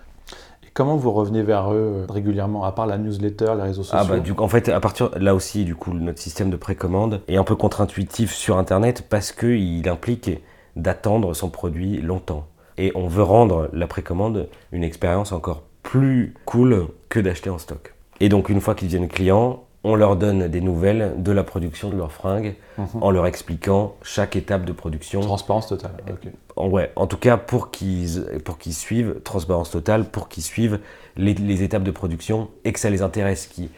S3: Et comment vous revenez vers eux euh, régulièrement, à part la newsletter, les réseaux sociaux
S2: Ah bah du coup, en fait, à partir là aussi, du coup, notre système de précommande est un peu contre-intuitif sur Internet parce qu'il implique d'attendre son produit longtemps. Et on veut rendre la précommande une expérience encore plus cool que d'acheter en stock. Et donc, une fois qu'ils deviennent clients, on leur donne des nouvelles de la production de leurs fringues
S3: Mhm.
S2: en leur expliquant chaque étape de production.
S3: Transparence totale. ok.
S2: En, ouais, en tout cas, pour qu'ils pour qu'ils suivent, transparence totale, pour qu'ils suivent les, les étapes de production et que ça les intéresse, qu'ils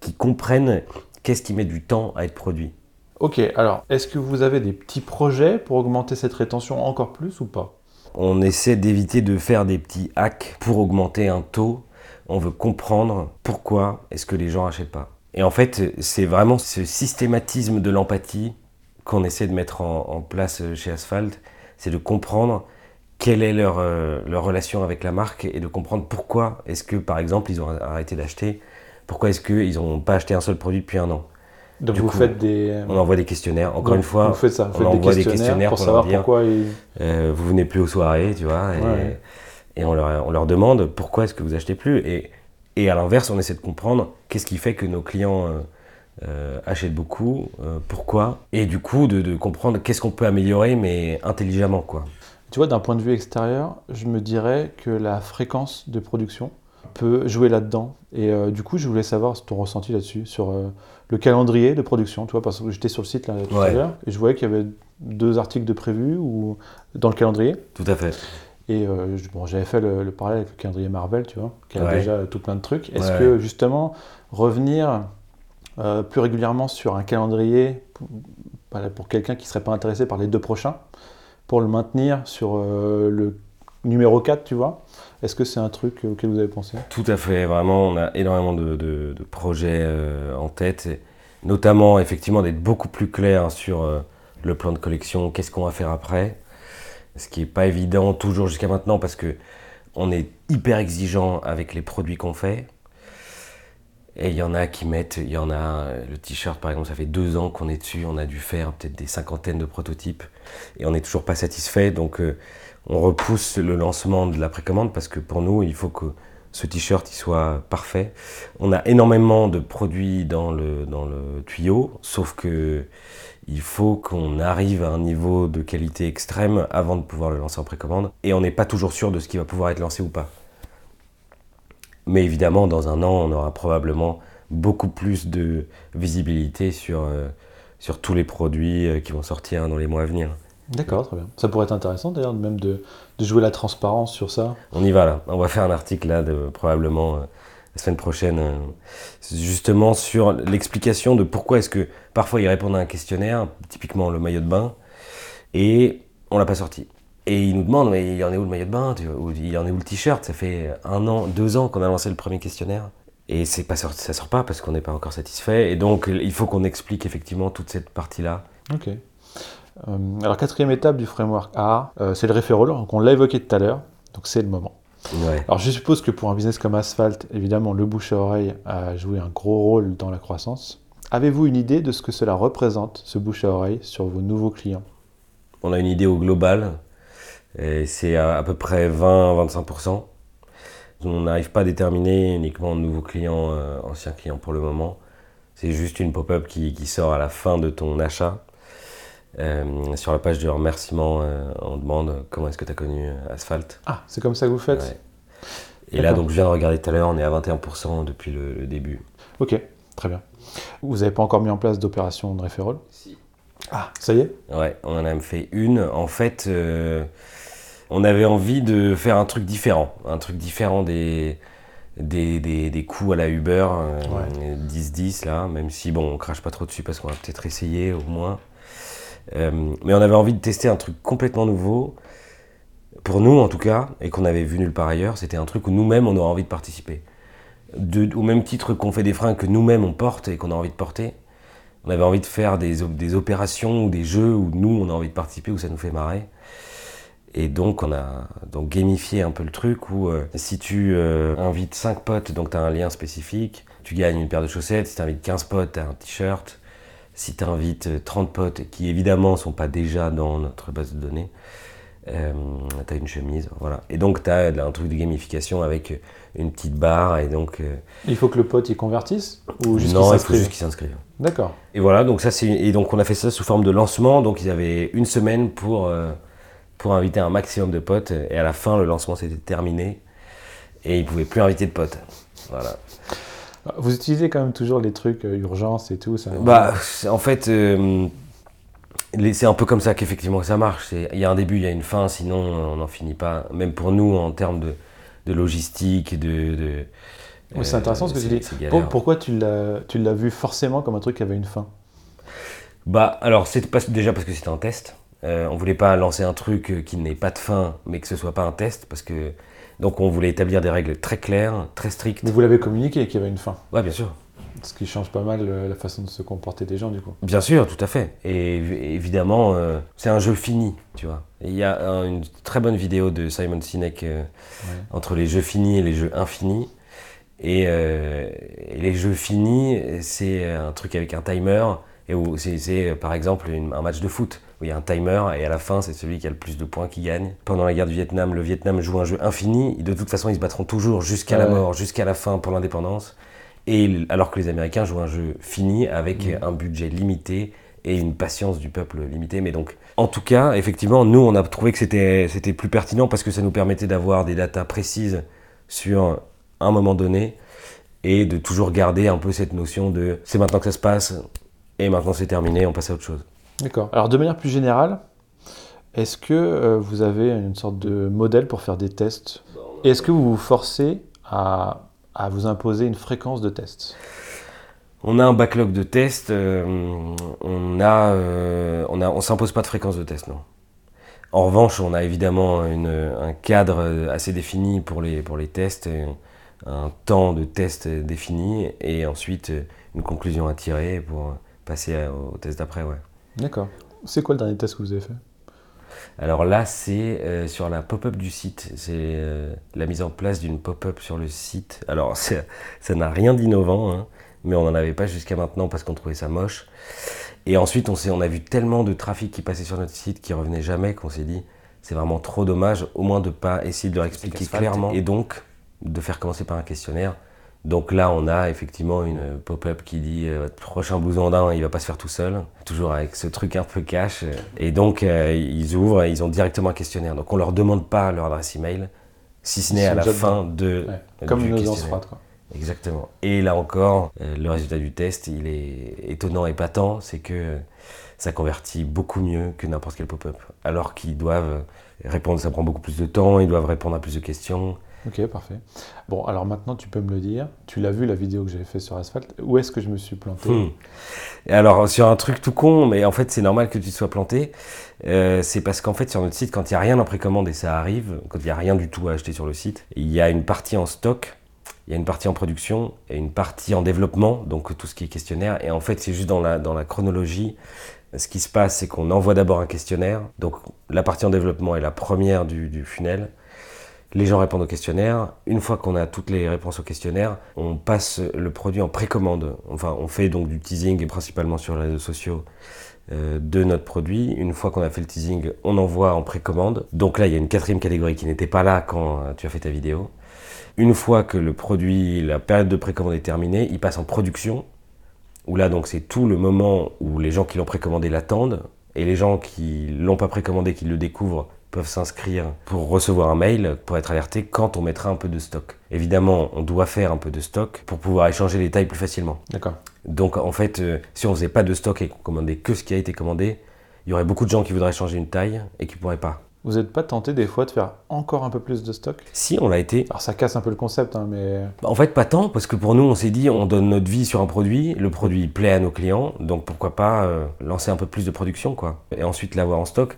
S2: qu'ils comprennent qu'est-ce qui met du temps à être produit.
S3: Ok, alors est-ce que vous avez des petits projets pour augmenter cette rétention encore plus ou pas?
S2: On essaie d'éviter de faire des petits hacks pour augmenter un taux. On veut comprendre pourquoi est-ce que les gens achètent pas. Et en fait, c'est vraiment ce systématisme de l'empathie qu'on essaie de mettre en, en place chez Asphalt. C'est de comprendre quelle est leur, euh, leur relation avec la marque et de comprendre pourquoi est-ce que, par exemple, ils ont arrêté d'acheter. Pourquoi est-ce qu'ils n'ont pas acheté un seul produit depuis un an?
S3: Donc
S2: Du
S3: vous
S2: coup,
S3: faites des...
S2: On envoie des questionnaires. Encore une fois,
S3: vous faites ça, vous
S2: on
S3: faites
S2: envoie
S3: des
S2: des
S3: questionnaires, pour
S2: pour
S3: savoir
S2: leur dire-
S3: pourquoi ils...
S2: euh, vous venez plus aux soirées, tu vois, et on, leur, on leur demande pourquoi est-ce que vous achetez plus. Et, et à l'inverse, on essaie de comprendre qu'est-ce qui fait que nos clients euh, euh, achètent beaucoup, euh, pourquoi, et du coup de, de comprendre qu'est-ce qu'on peut améliorer, mais intelligemment, quoi.
S3: Tu vois, d'un point de vue extérieur, je me dirais que la fréquence de production peut jouer là-dedans. Et euh, du coup, je voulais savoir ton ressenti là-dessus, sur le calendrier de production, tu vois, parce que j'étais sur le site là, tout à l'heure, et je voyais qu'il y avait deux articles de prévus ou, dans le calendrier.
S2: Tout à fait.
S3: Et euh, bon, j'avais fait le, le parallèle avec le calendrier Marvel, tu vois, qui a
S2: Ouais.
S3: déjà tout plein de trucs. Est-ce
S2: Ouais.
S3: que justement, revenir euh, plus régulièrement sur un calendrier pour, quelqu'un qui ne serait pas intéressé par les deux prochains, pour le maintenir sur euh, le numéro 4, tu vois, est-ce que c'est un truc auquel vous avez pensé?
S2: Tout à fait, vraiment, on a énormément de, de- de projets en tête, et notamment effectivement d'être beaucoup plus clair sur le plan de collection, qu'est-ce qu'on va faire après, ce qui n'est pas évident toujours jusqu'à maintenant parce que on est hyper exigeant avec les produits qu'on fait. Et il y en a qui mettent, il y en a, le t-shirt par exemple, ça fait deux ans qu'on est dessus, on a dû faire peut-être des cinquantaines de prototypes et on n'est toujours pas satisfait. Donc euh, on repousse le lancement de la précommande parce que pour nous, il faut que ce t-shirt il soit parfait. On a énormément de produits dans le, tuyau, sauf que il faut qu'on arrive à un niveau de qualité extrême avant de pouvoir le lancer en précommande. Et on n'est pas toujours sûr de ce qui va pouvoir être lancé ou pas. Mais évidemment, dans un an, on aura probablement beaucoup plus de visibilité sur, euh, tous les produits euh, qui vont sortir dans les mois à venir.
S3: D'accord, très bien. Ça pourrait être intéressant d'ailleurs, même de, de jouer la transparence sur ça.
S2: On y va là. On va faire un article là, de, probablement euh, la semaine prochaine, euh, justement sur l'explication de pourquoi est-ce que parfois ils répondent à un questionnaire, typiquement le maillot de bain, et on l'a pas sorti. Et ils nous demandent, mais il en est où le maillot de bain? Ou il en est où le t-shirt? Ça fait un an, deux ans qu'on a lancé le premier questionnaire. Et c'est pas sorti, ça sort pas parce qu'on n'est pas encore satisfait. Et donc il faut qu'on explique effectivement toute cette partie-là.
S3: Ok. Euh, alors, quatrième étape du framework A, euh, c'est le referral. Donc, on l'a évoqué tout à l'heure, donc c'est le moment.
S2: Ouais.
S3: Alors, je suppose que pour un business comme Asphalt, évidemment, le bouche à oreille a joué un gros rôle dans la croissance. Avez-vous une idée de ce que cela représente, ce bouche à oreille, sur vos nouveaux clients?
S2: On a une idée au global, et c'est à, à peu près 20-25%. On n'arrive pas à déterminer uniquement nouveaux clients, euh, anciens clients pour le moment. C'est juste une pop-up qui, qui sort à la fin de ton achat. Euh, sur la page de remerciement, euh, on demande comment est-ce que tu as connu euh, Asphalt.
S3: Ah, c'est comme ça que vous faites
S2: Ouais. Et là, donc, je viens de regarder tout à l'heure, on est à 21% depuis le, le début.
S3: Ok, très bien. Vous n'avez pas encore mis en place d'opération de referral Ah, ça y est?
S2: Ouais, on en a même fait une. En fait, euh, on avait envie de faire un truc différent. Un truc différent des, des, des, des coups à la Uber, euh, 10-10 là, même si bon, on crache pas trop dessus parce qu'on va peut-être essayer au moins. Euh, mais on avait envie de tester un truc complètement nouveau, pour nous en tout cas, et qu'on avait vu nulle part ailleurs. C'était un truc où nous-mêmes on aurait envie de participer. Au même titre qu'on fait des freins que nous-mêmes on porte et qu'on a envie de porter, on avait envie de faire des opérations ou des jeux où nous on a envie de participer, où ça nous fait marrer. Et donc on a donc gamifié un peu le truc où euh, si tu euh, invites 5 potes, donc tu as un lien spécifique, tu gagnes une paire de chaussettes, si tu invites 15 potes, tu as un t-shirt, si tu invites 30 potes qui évidemment sont pas déjà dans notre base de données, euh, tu as une chemise, voilà. Et donc tu as un truc de gamification avec une petite barre et donc... euh,
S3: Il faut que le pote y convertisse Ou juste qu'il
S2: non, il faut
S3: s'inscrive
S2: juste qu'ils s'inscrivent.
S3: D'accord.
S2: Et voilà, donc ça c'est et donc on a fait ça sous forme de lancement. Donc ils avaient une semaine pour euh, pour inviter un maximum de potes et à la fin le lancement s'était terminé et ils pouvaient plus inviter de potes. Voilà.
S3: Vous utilisez quand même toujours les trucs euh, urgence et tout ça
S2: Bah en fait euh, c'est un peu comme ça qu'effectivement que ça marche. Il y a un début, il y a une fin, sinon on n'en finit pas. Même pour nous en termes de, de logistique, de, de
S3: Oui, c'est
S2: euh,
S3: intéressant ce que tu dis. Pour- pourquoi tu l'as vu forcément comme un truc qui avait une fin?
S2: Bah, alors, c'est déjà parce que c'était un test. Euh, on voulait pas lancer un truc qui n'ait pas de fin, mais que ce soit pas un test, parce que. Donc, on voulait établir des règles très claires, très strictes.
S3: Mais vous l'avez communiqué qu'il y avait une fin.
S2: Ouais, bien sûr.
S3: Ce qui change pas mal euh, la façon de se comporter des gens du coup.
S2: Bien sûr, tout à fait. Et évi- évidemment, euh, c'est un jeu fini, tu vois. Il y a un- une très bonne vidéo de Simon Sinek euh,
S3: Ouais.
S2: entre les jeux finis et les jeux infinis. Et, et les jeux finis, c'est un truc avec un timer. Et où c'est, euh, par exemple une- un match de foot où il y a un timer et à la fin c'est celui qui a le plus de points qui gagne. Pendant la guerre du Vietnam, le Vietnam joue un jeu infini. De toute façon, ils se battront toujours jusqu'à la mort, jusqu'à la fin pour l'indépendance. Et alors que les Américains jouent un jeu fini avec
S3: Mhm.
S2: un budget limité et une patience du peuple limitée. Mais donc, en tout cas, effectivement, nous on a trouvé que c'était c'était plus pertinent parce que ça nous permettait d'avoir des datas précises sur un moment donné et de toujours garder un peu cette notion de c'est maintenant que ça se passe et maintenant c'est terminé, on passe à autre chose.
S3: D'accord. Alors de manière plus générale, est-ce que euh, vous avez une sorte de modèle pour faire des tests? Et est-ce que vous vous forcez à, à vous imposer une fréquence de tests?
S2: On a un backlog de tests, euh, on a, euh, on a, on s'impose pas de fréquence de test, non. En revanche, on a évidemment une- un cadre assez défini pour les, pour les tests, un temps de test défini et ensuite une conclusion à tirer pour passer à- au test d'après, ouais.
S3: D'accord. C'est quoi le dernier test que vous avez fait?
S2: Alors là, c'est euh, sur la pop-up du site. C'est euh, la mise en place d'une pop-up sur le site. Alors, ça n'a rien d'innovant, hein, mais on n'en avait pas jusqu'à maintenant parce qu'on trouvait ça moche. Et ensuite, on, s'est- on a vu tellement de trafic qui passait sur notre site qui revenait jamais qu'on s'est dit c'est vraiment trop dommage, au moins de pas essayer de leur expliquer clairement et donc de faire commencer par un questionnaire. Donc là, on a effectivement une pop-up qui dit euh, votre prochain blouson d'un, il va pas se faire tout seul, toujours avec ce truc un peu cash. Et donc euh, ils ouvrent, et ils ont directement un questionnaire. Donc on leur demande pas leur adresse email, si ce n'est à la fin de
S3: Ouais. Comme une audience froide. Quoi.
S2: Exactement. Et là encore, euh, le résultat du test, il est étonnant et patent, c'est que ça convertit beaucoup mieux que n'importe quel pop-up. Alors qu'ils doivent répondre, ça prend beaucoup plus de temps, ils doivent répondre à plus de questions.
S3: Ok, parfait. Bon, alors maintenant tu peux me le dire. Tu l'as vu la vidéo que j'avais fait sur Asphalt. Où est-ce que je me suis planté
S2: Hmm. Alors, sur un truc tout con, mais en fait, c'est normal que tu sois planté, euh, c'est parce qu'en fait, sur notre site, quand il n'y a rien en précommande et ça arrive, quand il n'y a rien du tout à acheter sur le site, il y a une partie en stock, il y a une partie en production et une partie en développement, donc tout ce qui est questionnaire. Et en fait, c'est juste dans la, dans la chronologie. Ce qui se passe, c'est qu'on envoie d'abord un questionnaire. Donc, la partie en développement est la première du, du funnel. Les gens répondent au questionnaire. Une fois qu'on a toutes les réponses au questionnaire, on passe le produit en précommande. Enfin, on fait donc du teasing principalement sur les réseaux sociaux euh, de notre produit. Une fois qu'on a fait le teasing, on envoie en précommande. Donc là, il y a une quatrième catégorie qui n'était pas là quand euh, tu as fait ta vidéo. Une fois que le produit, la période de précommande est terminée, il passe en production. Où là, donc, c'est tout le moment où les gens qui l'ont précommandé l'attendent. Et les gens qui l'ont pas précommandé, qui le découvrent, peuvent s'inscrire pour recevoir un mail, pour être alertés quand on mettra un peu de stock. Évidemment, on doit faire un peu de stock pour pouvoir échanger les tailles plus facilement.
S3: D'accord.
S2: Donc en fait, euh, si on faisait pas de stock et qu'on commandait que ce qui a été commandé, il y aurait beaucoup de gens qui voudraient changer une taille et qui pourraient pas.
S3: Vous n'êtes pas tenté des fois de faire encore un peu plus de stock?
S2: Si on l'a été,
S3: Alors ça casse un peu le concept, hein, mais
S2: Bah, En fait, pas tant, parce que pour nous, on s'est dit, on donne notre vie sur un produit, le produit plaît à nos clients, donc pourquoi pas euh, lancer un peu plus de production, quoi, et ensuite l'avoir en stock.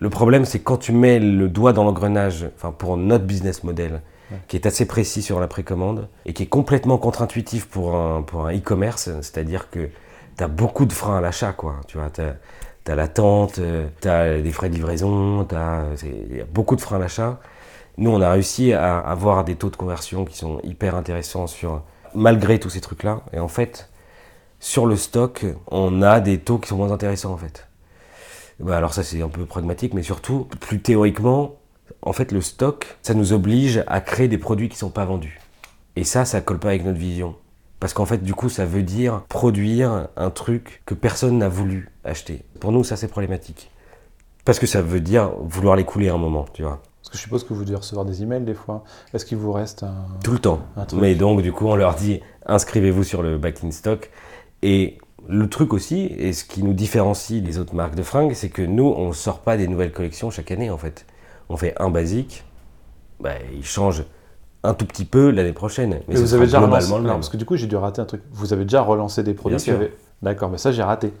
S2: Le problème, c'est quand tu mets le doigt dans l'engrenage, enfin pour notre business model,
S3: Ouais.
S2: qui est assez précis sur la précommande et qui est complètement contre-intuitif pour un, pour un e-commerce, c'est-à-dire que tu as beaucoup de freins à l'achat, quoi. Tu vois, tu as, l'attente, tu as des frais de livraison, il y a beaucoup de freins à l'achat. Nous, on a réussi à avoir des taux de conversion qui sont hyper intéressants sur, malgré tous ces trucs-là. Et en fait, sur le stock, on a des taux qui sont moins intéressants, en fait. Bah, alors ça, c'est un peu pragmatique, mais surtout, plus théoriquement, en fait, le stock, ça nous oblige à créer des produits qui sont pas vendus. Et ça, ça colle pas avec notre vision. Parce qu'en fait, du coup, ça veut dire produire un truc que personne n'a voulu acheter. Pour nous, ça, c'est problématique. Parce que ça veut dire vouloir l'écouler un moment, tu vois.
S3: parce que je suppose que vous devez recevoir des emails des fois. Est-ce qu'il vous reste un,
S2: Tout le temps.
S3: un truc
S2: Mais donc, du coup, on leur dit inscrivez-vous sur le back in stock. Et le truc aussi, et ce qui nous différencie des autres marques de fringues, c'est que nous, on sort pas des nouvelles collections chaque année, en fait. On fait un basique, bah, il change un tout petit peu l'année prochaine. Mais
S3: Mais vous avez déjà relancé
S2: le même.
S3: Parce que du coup, j'ai dû rater un truc. Vous avez déjà relancé des produits avaient. D'accord, mais ça, j'ai raté.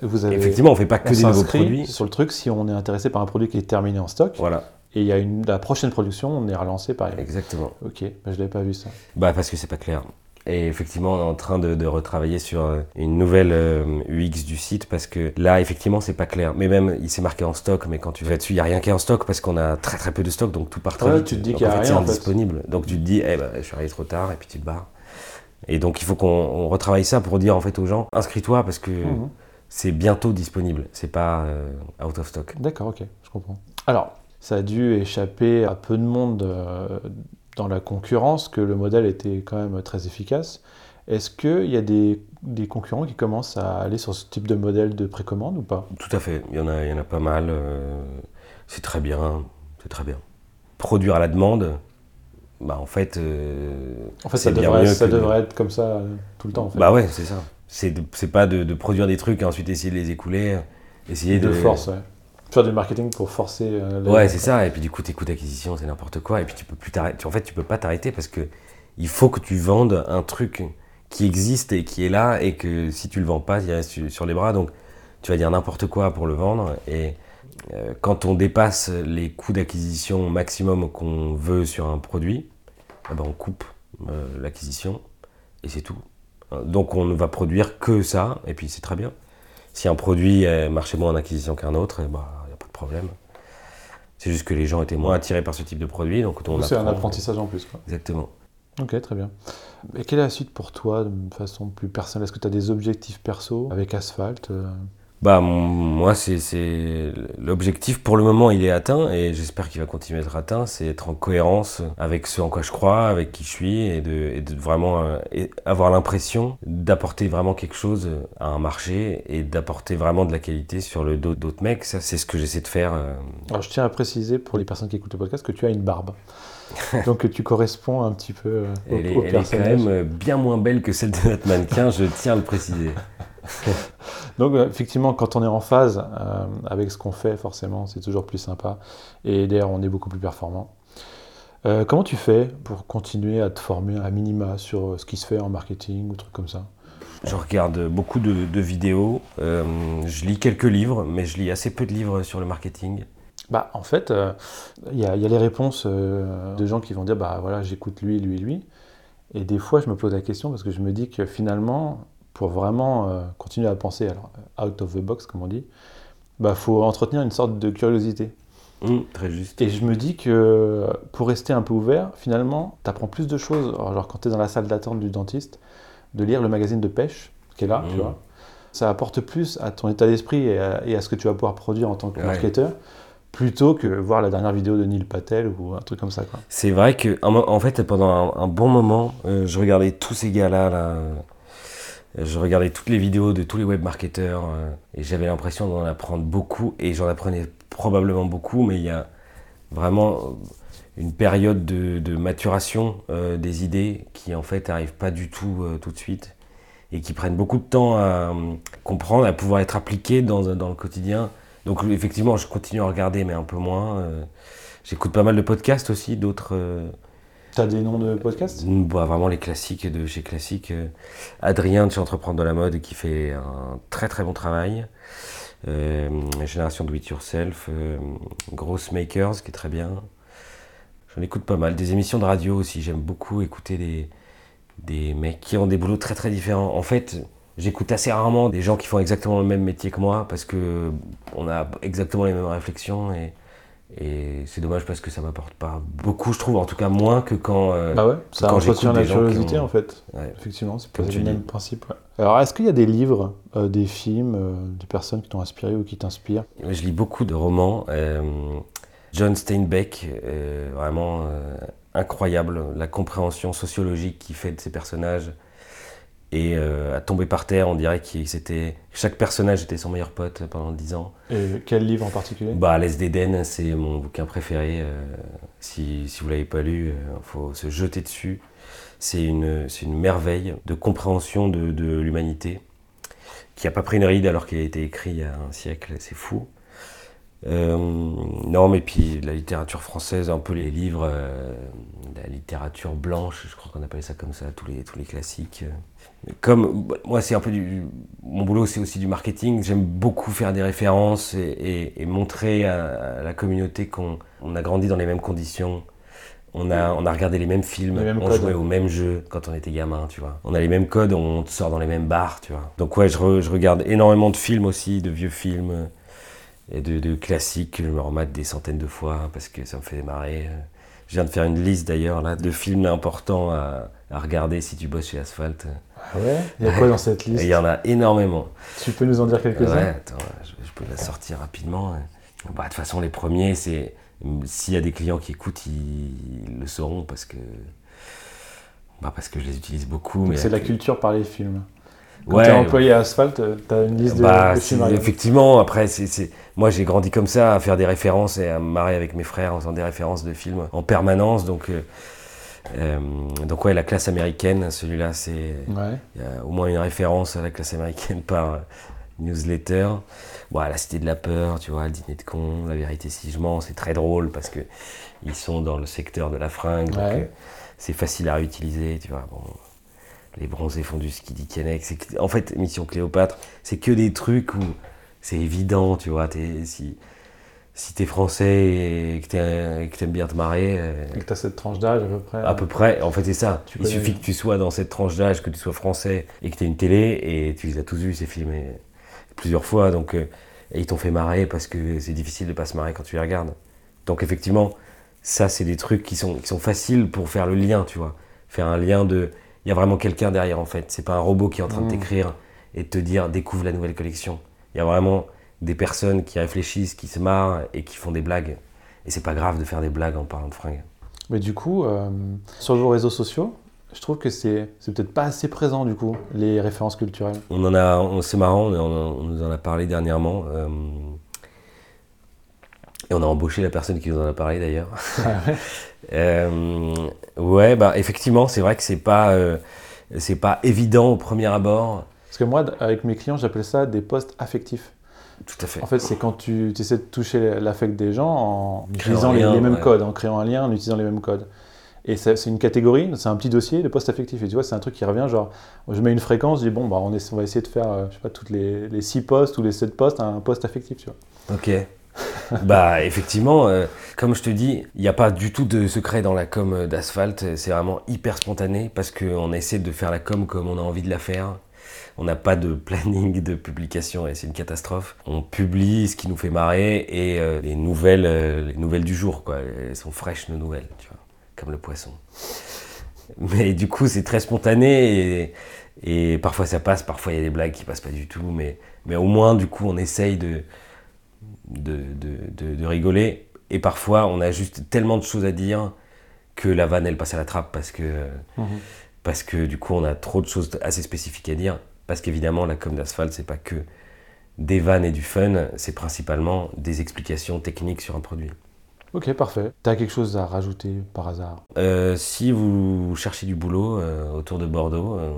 S3: Vous avez...
S2: Effectivement, on fait pas que
S3: on
S2: des nouveaux produits.
S3: sur le truc si on est intéressé par un produit qui est terminé en stock.
S2: Voilà,
S3: Et il y a une, la prochaine production, on est relancé par exemple.
S2: exactement.
S3: Ok, bah, je l'avais pas vu ça.
S2: Bah parce que c'est pas clair. Et effectivement, on est en train de, de retravailler sur euh, une nouvelle euh, UX du site parce que là, effectivement, c'est pas clair. Mais même, il s'est marqué en stock, mais quand tu vas dessus, il n'y a rien qui est en stock parce qu'on a très très peu de stock, donc tout part très
S3: Ouais,
S2: vite.
S3: tu te dis qu'il y a rien, en fait.
S2: indisponible. Donc tu te dis, eh ben, je suis arrivé trop tard, et puis tu te barres. Et donc il faut qu'on on retravaille ça pour dire en fait aux gens, inscris-toi parce que
S3: Mhm.
S2: c'est bientôt disponible. C'est pas euh, out of stock.
S3: D'accord, ok, je comprends. Alors, ça a dû échapper à peu de monde euh, dans la concurrence, que le modèle était quand même très efficace. Est-ce qu'il y a des, des concurrents qui commencent à aller sur ce type de modèle de précommande ou pas?
S2: Tout à fait. Il y en a, il y en a pas mal. euh, c'est très bien. C'est très bien. Produire à la demande, bah en fait. euh,
S3: En fait, ça, devrait,
S2: mieux
S3: ça
S2: que de-
S3: devrait être comme ça euh, tout le temps. En fait.
S2: Bah ouais, c'est ça. C'est pas de, de produire des trucs et ensuite essayer de les écouler. Essayer
S3: de
S2: de.
S3: force, ouais. Faire du marketing pour forcer. euh,
S2: Ouais, c'est ça. Et puis du coup, tes coûts d'acquisition, c'est n'importe quoi. Et puis tu peux plus t'arrêter. En fait, tu peux pas t'arrêter parce que il faut que tu vendes un truc qui existe et qui est là et que si tu le vends pas, il reste sur- les bras. Donc tu vas dire n'importe quoi pour le vendre. Et euh, quand on dépasse les coûts d'acquisition maximum qu'on veut sur un produit, eh ben, on coupe euh, l'acquisition et c'est tout. Donc on ne va produire que ça et puis c'est très bien. Si un produit euh, marchait moins en acquisition qu'un autre, pas de problème. C'est juste que les gens étaient moins attirés par ce type de produit, donc on
S3: C'est un apprentissage en plus. Quoi.
S2: Exactement.
S3: Ok, très bien. Et quelle est la suite pour toi de façon plus personnelle? Est-ce que tu as des objectifs perso avec Asphalt euh,
S2: Bah, moi, c'est- l'objectif pour le moment, il est atteint et j'espère qu'il va continuer à être atteint. C'est être en cohérence avec ce en quoi je crois, avec qui je suis et de, et de vraiment euh, et avoir l'impression d'apporter vraiment quelque chose à un marché et d'apporter vraiment de la qualité sur le dos d'autres mecs. Ça, c'est ce que j'essaie de faire. euh,
S3: Alors, je tiens à préciser pour les personnes qui écoutent le podcast que tu as une barbe. Donc, tu corresponds un petit peu euh, au,
S2: Elle est,
S3: au
S2: elle est quand même bien moins belle que celle de notre mannequin, je tiens à le préciser.
S3: Donc, euh, effectivement, quand on est en phase euh, avec ce qu'on fait, forcément, c'est toujours plus sympa. Et d'ailleurs, on est beaucoup plus performant. Euh, comment tu fais pour continuer à te former à minima sur ce qui se fait en marketing ou trucs comme ça?
S2: Je regarde beaucoup de, de vidéos, euh, je lis quelques livres, mais je lis assez peu de livres sur le marketing.
S3: Bah, en fait, il y, y a les réponses de gens qui vont dire bah voilà, j'écoute lui, lui, lui. Et des fois, je me pose la question parce que je me dis que finalement, pour vraiment euh, continuer à penser alors, out of the box, comme on dit, bah faut entretenir une sorte de curiosité.
S2: Hum, très juste.
S3: Et je me dis que pour rester un peu ouvert, finalement, tu apprends plus de choses. Alors, genre quand tu es dans la salle d'attente du dentiste, de lire le magazine de pêche qui est là, tu
S2: Mmh.
S3: vois, ça apporte plus à ton état d'esprit et, à et à ce que tu vas pouvoir produire en tant que
S2: Ouais.
S3: marketeur, plutôt que voir la dernière vidéo de Neil Patel ou un truc comme ça.
S2: C'est vrai que, en en fait, pendant un, un bon moment, euh, je regardais tous ces gars-là, là, euh, je regardais toutes les vidéos de tous les web marketeurs, euh, et j'avais l'impression d'en apprendre beaucoup, et j'en apprenais probablement beaucoup, mais il y a vraiment euh, une période de, maturation euh, des idées qui, en fait, n'arrive pas du tout tout de suite. et qui prennent beaucoup de temps à comprendre, à pouvoir être appliqués dans, dans le quotidien. Donc effectivement, je continue à regarder, mais un peu moins. J'écoute pas mal de podcasts aussi, d'autres.
S3: T'as des noms de podcasts?
S2: Bah, vraiment les classiques de chez Classique. euh, Adrien de chez Entreprendre de la mode qui fait un très très bon travail. Euh, Génération Do It Yourself. euh, Gross Makers qui est très bien. J'en écoute pas mal. Des émissions de radio aussi. J'aime beaucoup écouter des, des mecs qui ont des boulots très très différents. En fait, j'écoute assez rarement des gens qui font exactement le même métier que moi parce que on a exactement les mêmes réflexions et, et c'est dommage parce que ça m'apporte pas beaucoup, je trouve, en tout cas moins que quand. euh,
S3: Bah ouais, ça
S2: quand
S3: entretient la curiosité
S2: ont-
S3: en fait.
S2: ouais.
S3: Effectivement, c'est le même principe. ouais. Alors, est-ce qu'il y a des livres, euh, des films, euh, des personnes qui t'ont inspiré ou qui t'inspirent?
S2: Je lis beaucoup de romans. euh, John Steinbeck, vraiment incroyable, la compréhension sociologique qu'il fait de ses personnages. Et euh, à tomber par terre, on dirait que c'était chaque personnage était son meilleur pote pendant 10 ans.
S3: Et quel livre en particulier?
S2: Bah, L'Est d'Éden, c'est mon bouquin préféré. euh, si, si vous l'avez pas lu, il faut se jeter dessus. C'est une, une merveille de compréhension de, de l'humanité qui n'a pas pris une ride alors qu'il a été écrit il y a un siècle. C'est fou. Euh, non, mais puis la littérature française, un peu les livres, euh, la littérature blanche, je crois qu'on appelle ça comme ça, tous les, tous les classiques. Comme bah, moi, c'est un peu du. Mon boulot, c'est aussi du marketing. J'aime beaucoup faire des références et, et- et montrer à, à la communauté qu'on on a grandi dans les mêmes conditions. On a, on a regardé les mêmes films,
S3: Les mêmes
S2: on
S3: codes.
S2: jouait aux mêmes jeux quand on était gamin, tu vois. On a les mêmes codes, on sort dans les mêmes bars, tu vois. Donc ouais, je, re- je regarde énormément de films aussi, de vieux films euh, et de, de classiques. Je me remate des centaines de fois hein, parce que ça me fait marrer. Je viens de faire une liste d'ailleurs là de films importants à, à regarder si tu bosses chez Asphalt.
S3: Ah ouais? Il y a quoi dans cette
S2: Et
S3: liste?
S2: Il y en a énormément.
S3: Tu peux nous en dire quelques-uns?
S2: Ouais, attends, je, je peux la sortir rapidement. hein. Bah, de toute façon, les premiers, c'est. S'il y a des clients qui écoutent, ils, ils le sauront parce que. Bah, parce que je les utilise beaucoup.
S3: C'est la culture par les films. Quand
S2: Ouais,
S3: t'es employé à Asphalt, euh, t'as une liste de,
S2: bah,
S3: films regarder.
S2: effectivement, après, c'est, moi j'ai grandi comme ça, à faire des références et à me marrer avec mes frères en faisant des références de films en permanence. Donc, euh, euh, donc ouais, la classe américaine, celui-là, c'est.
S3: Ouais.
S2: Il y a au moins une référence à la classe américaine par euh, newsletter. Bon, la cité de la peur, tu vois, le dîner de con, la vérité si je mens, c'est très drôle parce que ils sont dans le secteur de la fringue, donc euh, c'est facile à réutiliser, tu vois. Bon, les bronzés fondus Skiddy Kenneck, c'est que- en fait, Mission Cléopâtre, c'est que des trucs où c'est évident, tu vois. si si t'es français et que t'aimes bien te marrer, euh,
S3: Et que t'as cette tranche d'âge à peu près.
S2: à peu près, en fait, c'est ça.
S3: Tu
S2: Il
S3: connais
S2: suffit que tu sois dans cette tranche d'âge, que tu sois français et que tu aies une télé et tu les as tous vus, ces films, et plusieurs fois. Donc, euh, et ils t'ont fait marrer parce que c'est difficile de pas se marrer quand tu les regardes. Donc, effectivement, ça, c'est des trucs qui sont, qui sont faciles pour faire le lien, tu vois. Faire un lien de. Il y a vraiment quelqu'un derrière, en fait. C'est pas un robot qui est en train de
S3: Mm.
S2: t'écrire et de te dire découvre la nouvelle collection. Il y a vraiment des personnes qui réfléchissent, qui se marrent et qui font des blagues. Et c'est pas grave de faire des blagues en parlant de fringues.
S3: Mais du coup, euh, sur vos réseaux sociaux, je trouve que c'est c'est peut-être pas assez présent du coup, les références culturelles.
S2: On en a, on- c'est marrant, on nous en a parlé dernièrement. euh, et on a embauché la personne qui nous en a parlé d'ailleurs.
S3: Ah ouais
S2: Euh, ouais, bah effectivement, c'est vrai que c'est pas, euh, c'est pas évident au premier abord.
S3: Parce que moi, avec mes clients, j'appelle ça des postes affectifs.
S2: Tout à fait.
S3: En fait, c'est quand tu essaies de toucher l'affect des gens en
S2: Créant
S3: utilisant les, mêmes
S2: ouais.
S3: codes, en créant un lien, en utilisant les mêmes codes. Et c'est une catégorie, c'est un petit dossier de postes affectifs. Et tu vois, c'est un truc qui revient, genre, je mets une fréquence, je dis, bon, bah, on va essayer de faire, euh, je sais pas, toutes les, les 6 postes ou les 7 postes, un poste affectif, tu vois.
S2: Ok. bah effectivement, euh, comme je te dis, il n'y a pas du tout de secret dans la com d'asphalte. C'est vraiment hyper spontané parce qu'on essaie de faire la com comme on a envie de la faire. On n'a pas de planning de publication et c'est une catastrophe. On publie ce qui nous fait marrer et euh, les nouvelles, euh, les nouvelles du jour, quoi. Elles sont fraîches nos nouvelles, tu vois, comme le poisson. Mais du coup, c'est très spontané et, et parfois ça passe, parfois il y a des blagues qui passent pas du tout. Mais, mais au moins, du coup, on essaye de, de, de, de- rigoler. Et parfois, on a juste tellement de choses à dire que la vanne, elle passe à la trappe parce que, parce que du coup, on a trop de choses assez spécifiques à dire. Parce qu'évidemment, la com d'asphalte, c'est pas que des vannes et du fun, c'est principalement des explications techniques sur un produit.
S3: Ok, parfait. Tu as quelque chose à rajouter par hasard?
S2: Euh, si vous cherchez du boulot euh, autour de Bordeaux, euh,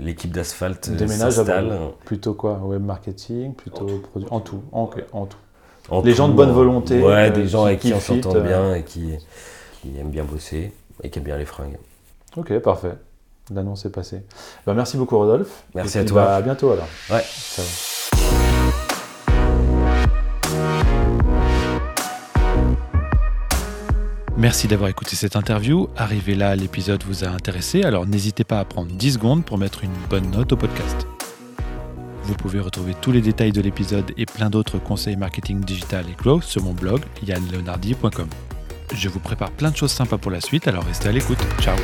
S2: l'équipe d'asphalte
S3: Déménage à. Bordeaux. Plutôt quoi? Web marketing Plutôt produit? En tout. En tout.
S2: En
S3: Les gens de bonne volonté,
S2: Ouais, des gens
S3: qui-
S2: avec qui
S3: qui
S2: on s'entend bien et qui, qui aiment bien bosser et qui aiment bien les fringues.
S3: Ok, parfait. L'annonce est passée. Bah, merci beaucoup, Rodolphe.
S2: Merci
S3: Et
S2: à
S3: puis,
S2: toi.
S3: bah, à bientôt alors.
S2: Ouais.
S3: Ciao.
S1: Merci d'avoir écouté cette interview. Arrivé là, l'épisode vous a intéressé, alors n'hésitez pas à prendre 10 secondes pour mettre une bonne note au podcast. Vous pouvez retrouver tous les détails de l'épisode et plein d'autres conseils marketing digital et growth sur mon blog yannleonardi.com. Je vous prépare plein de choses sympas pour la suite, alors restez à l'écoute. Ciao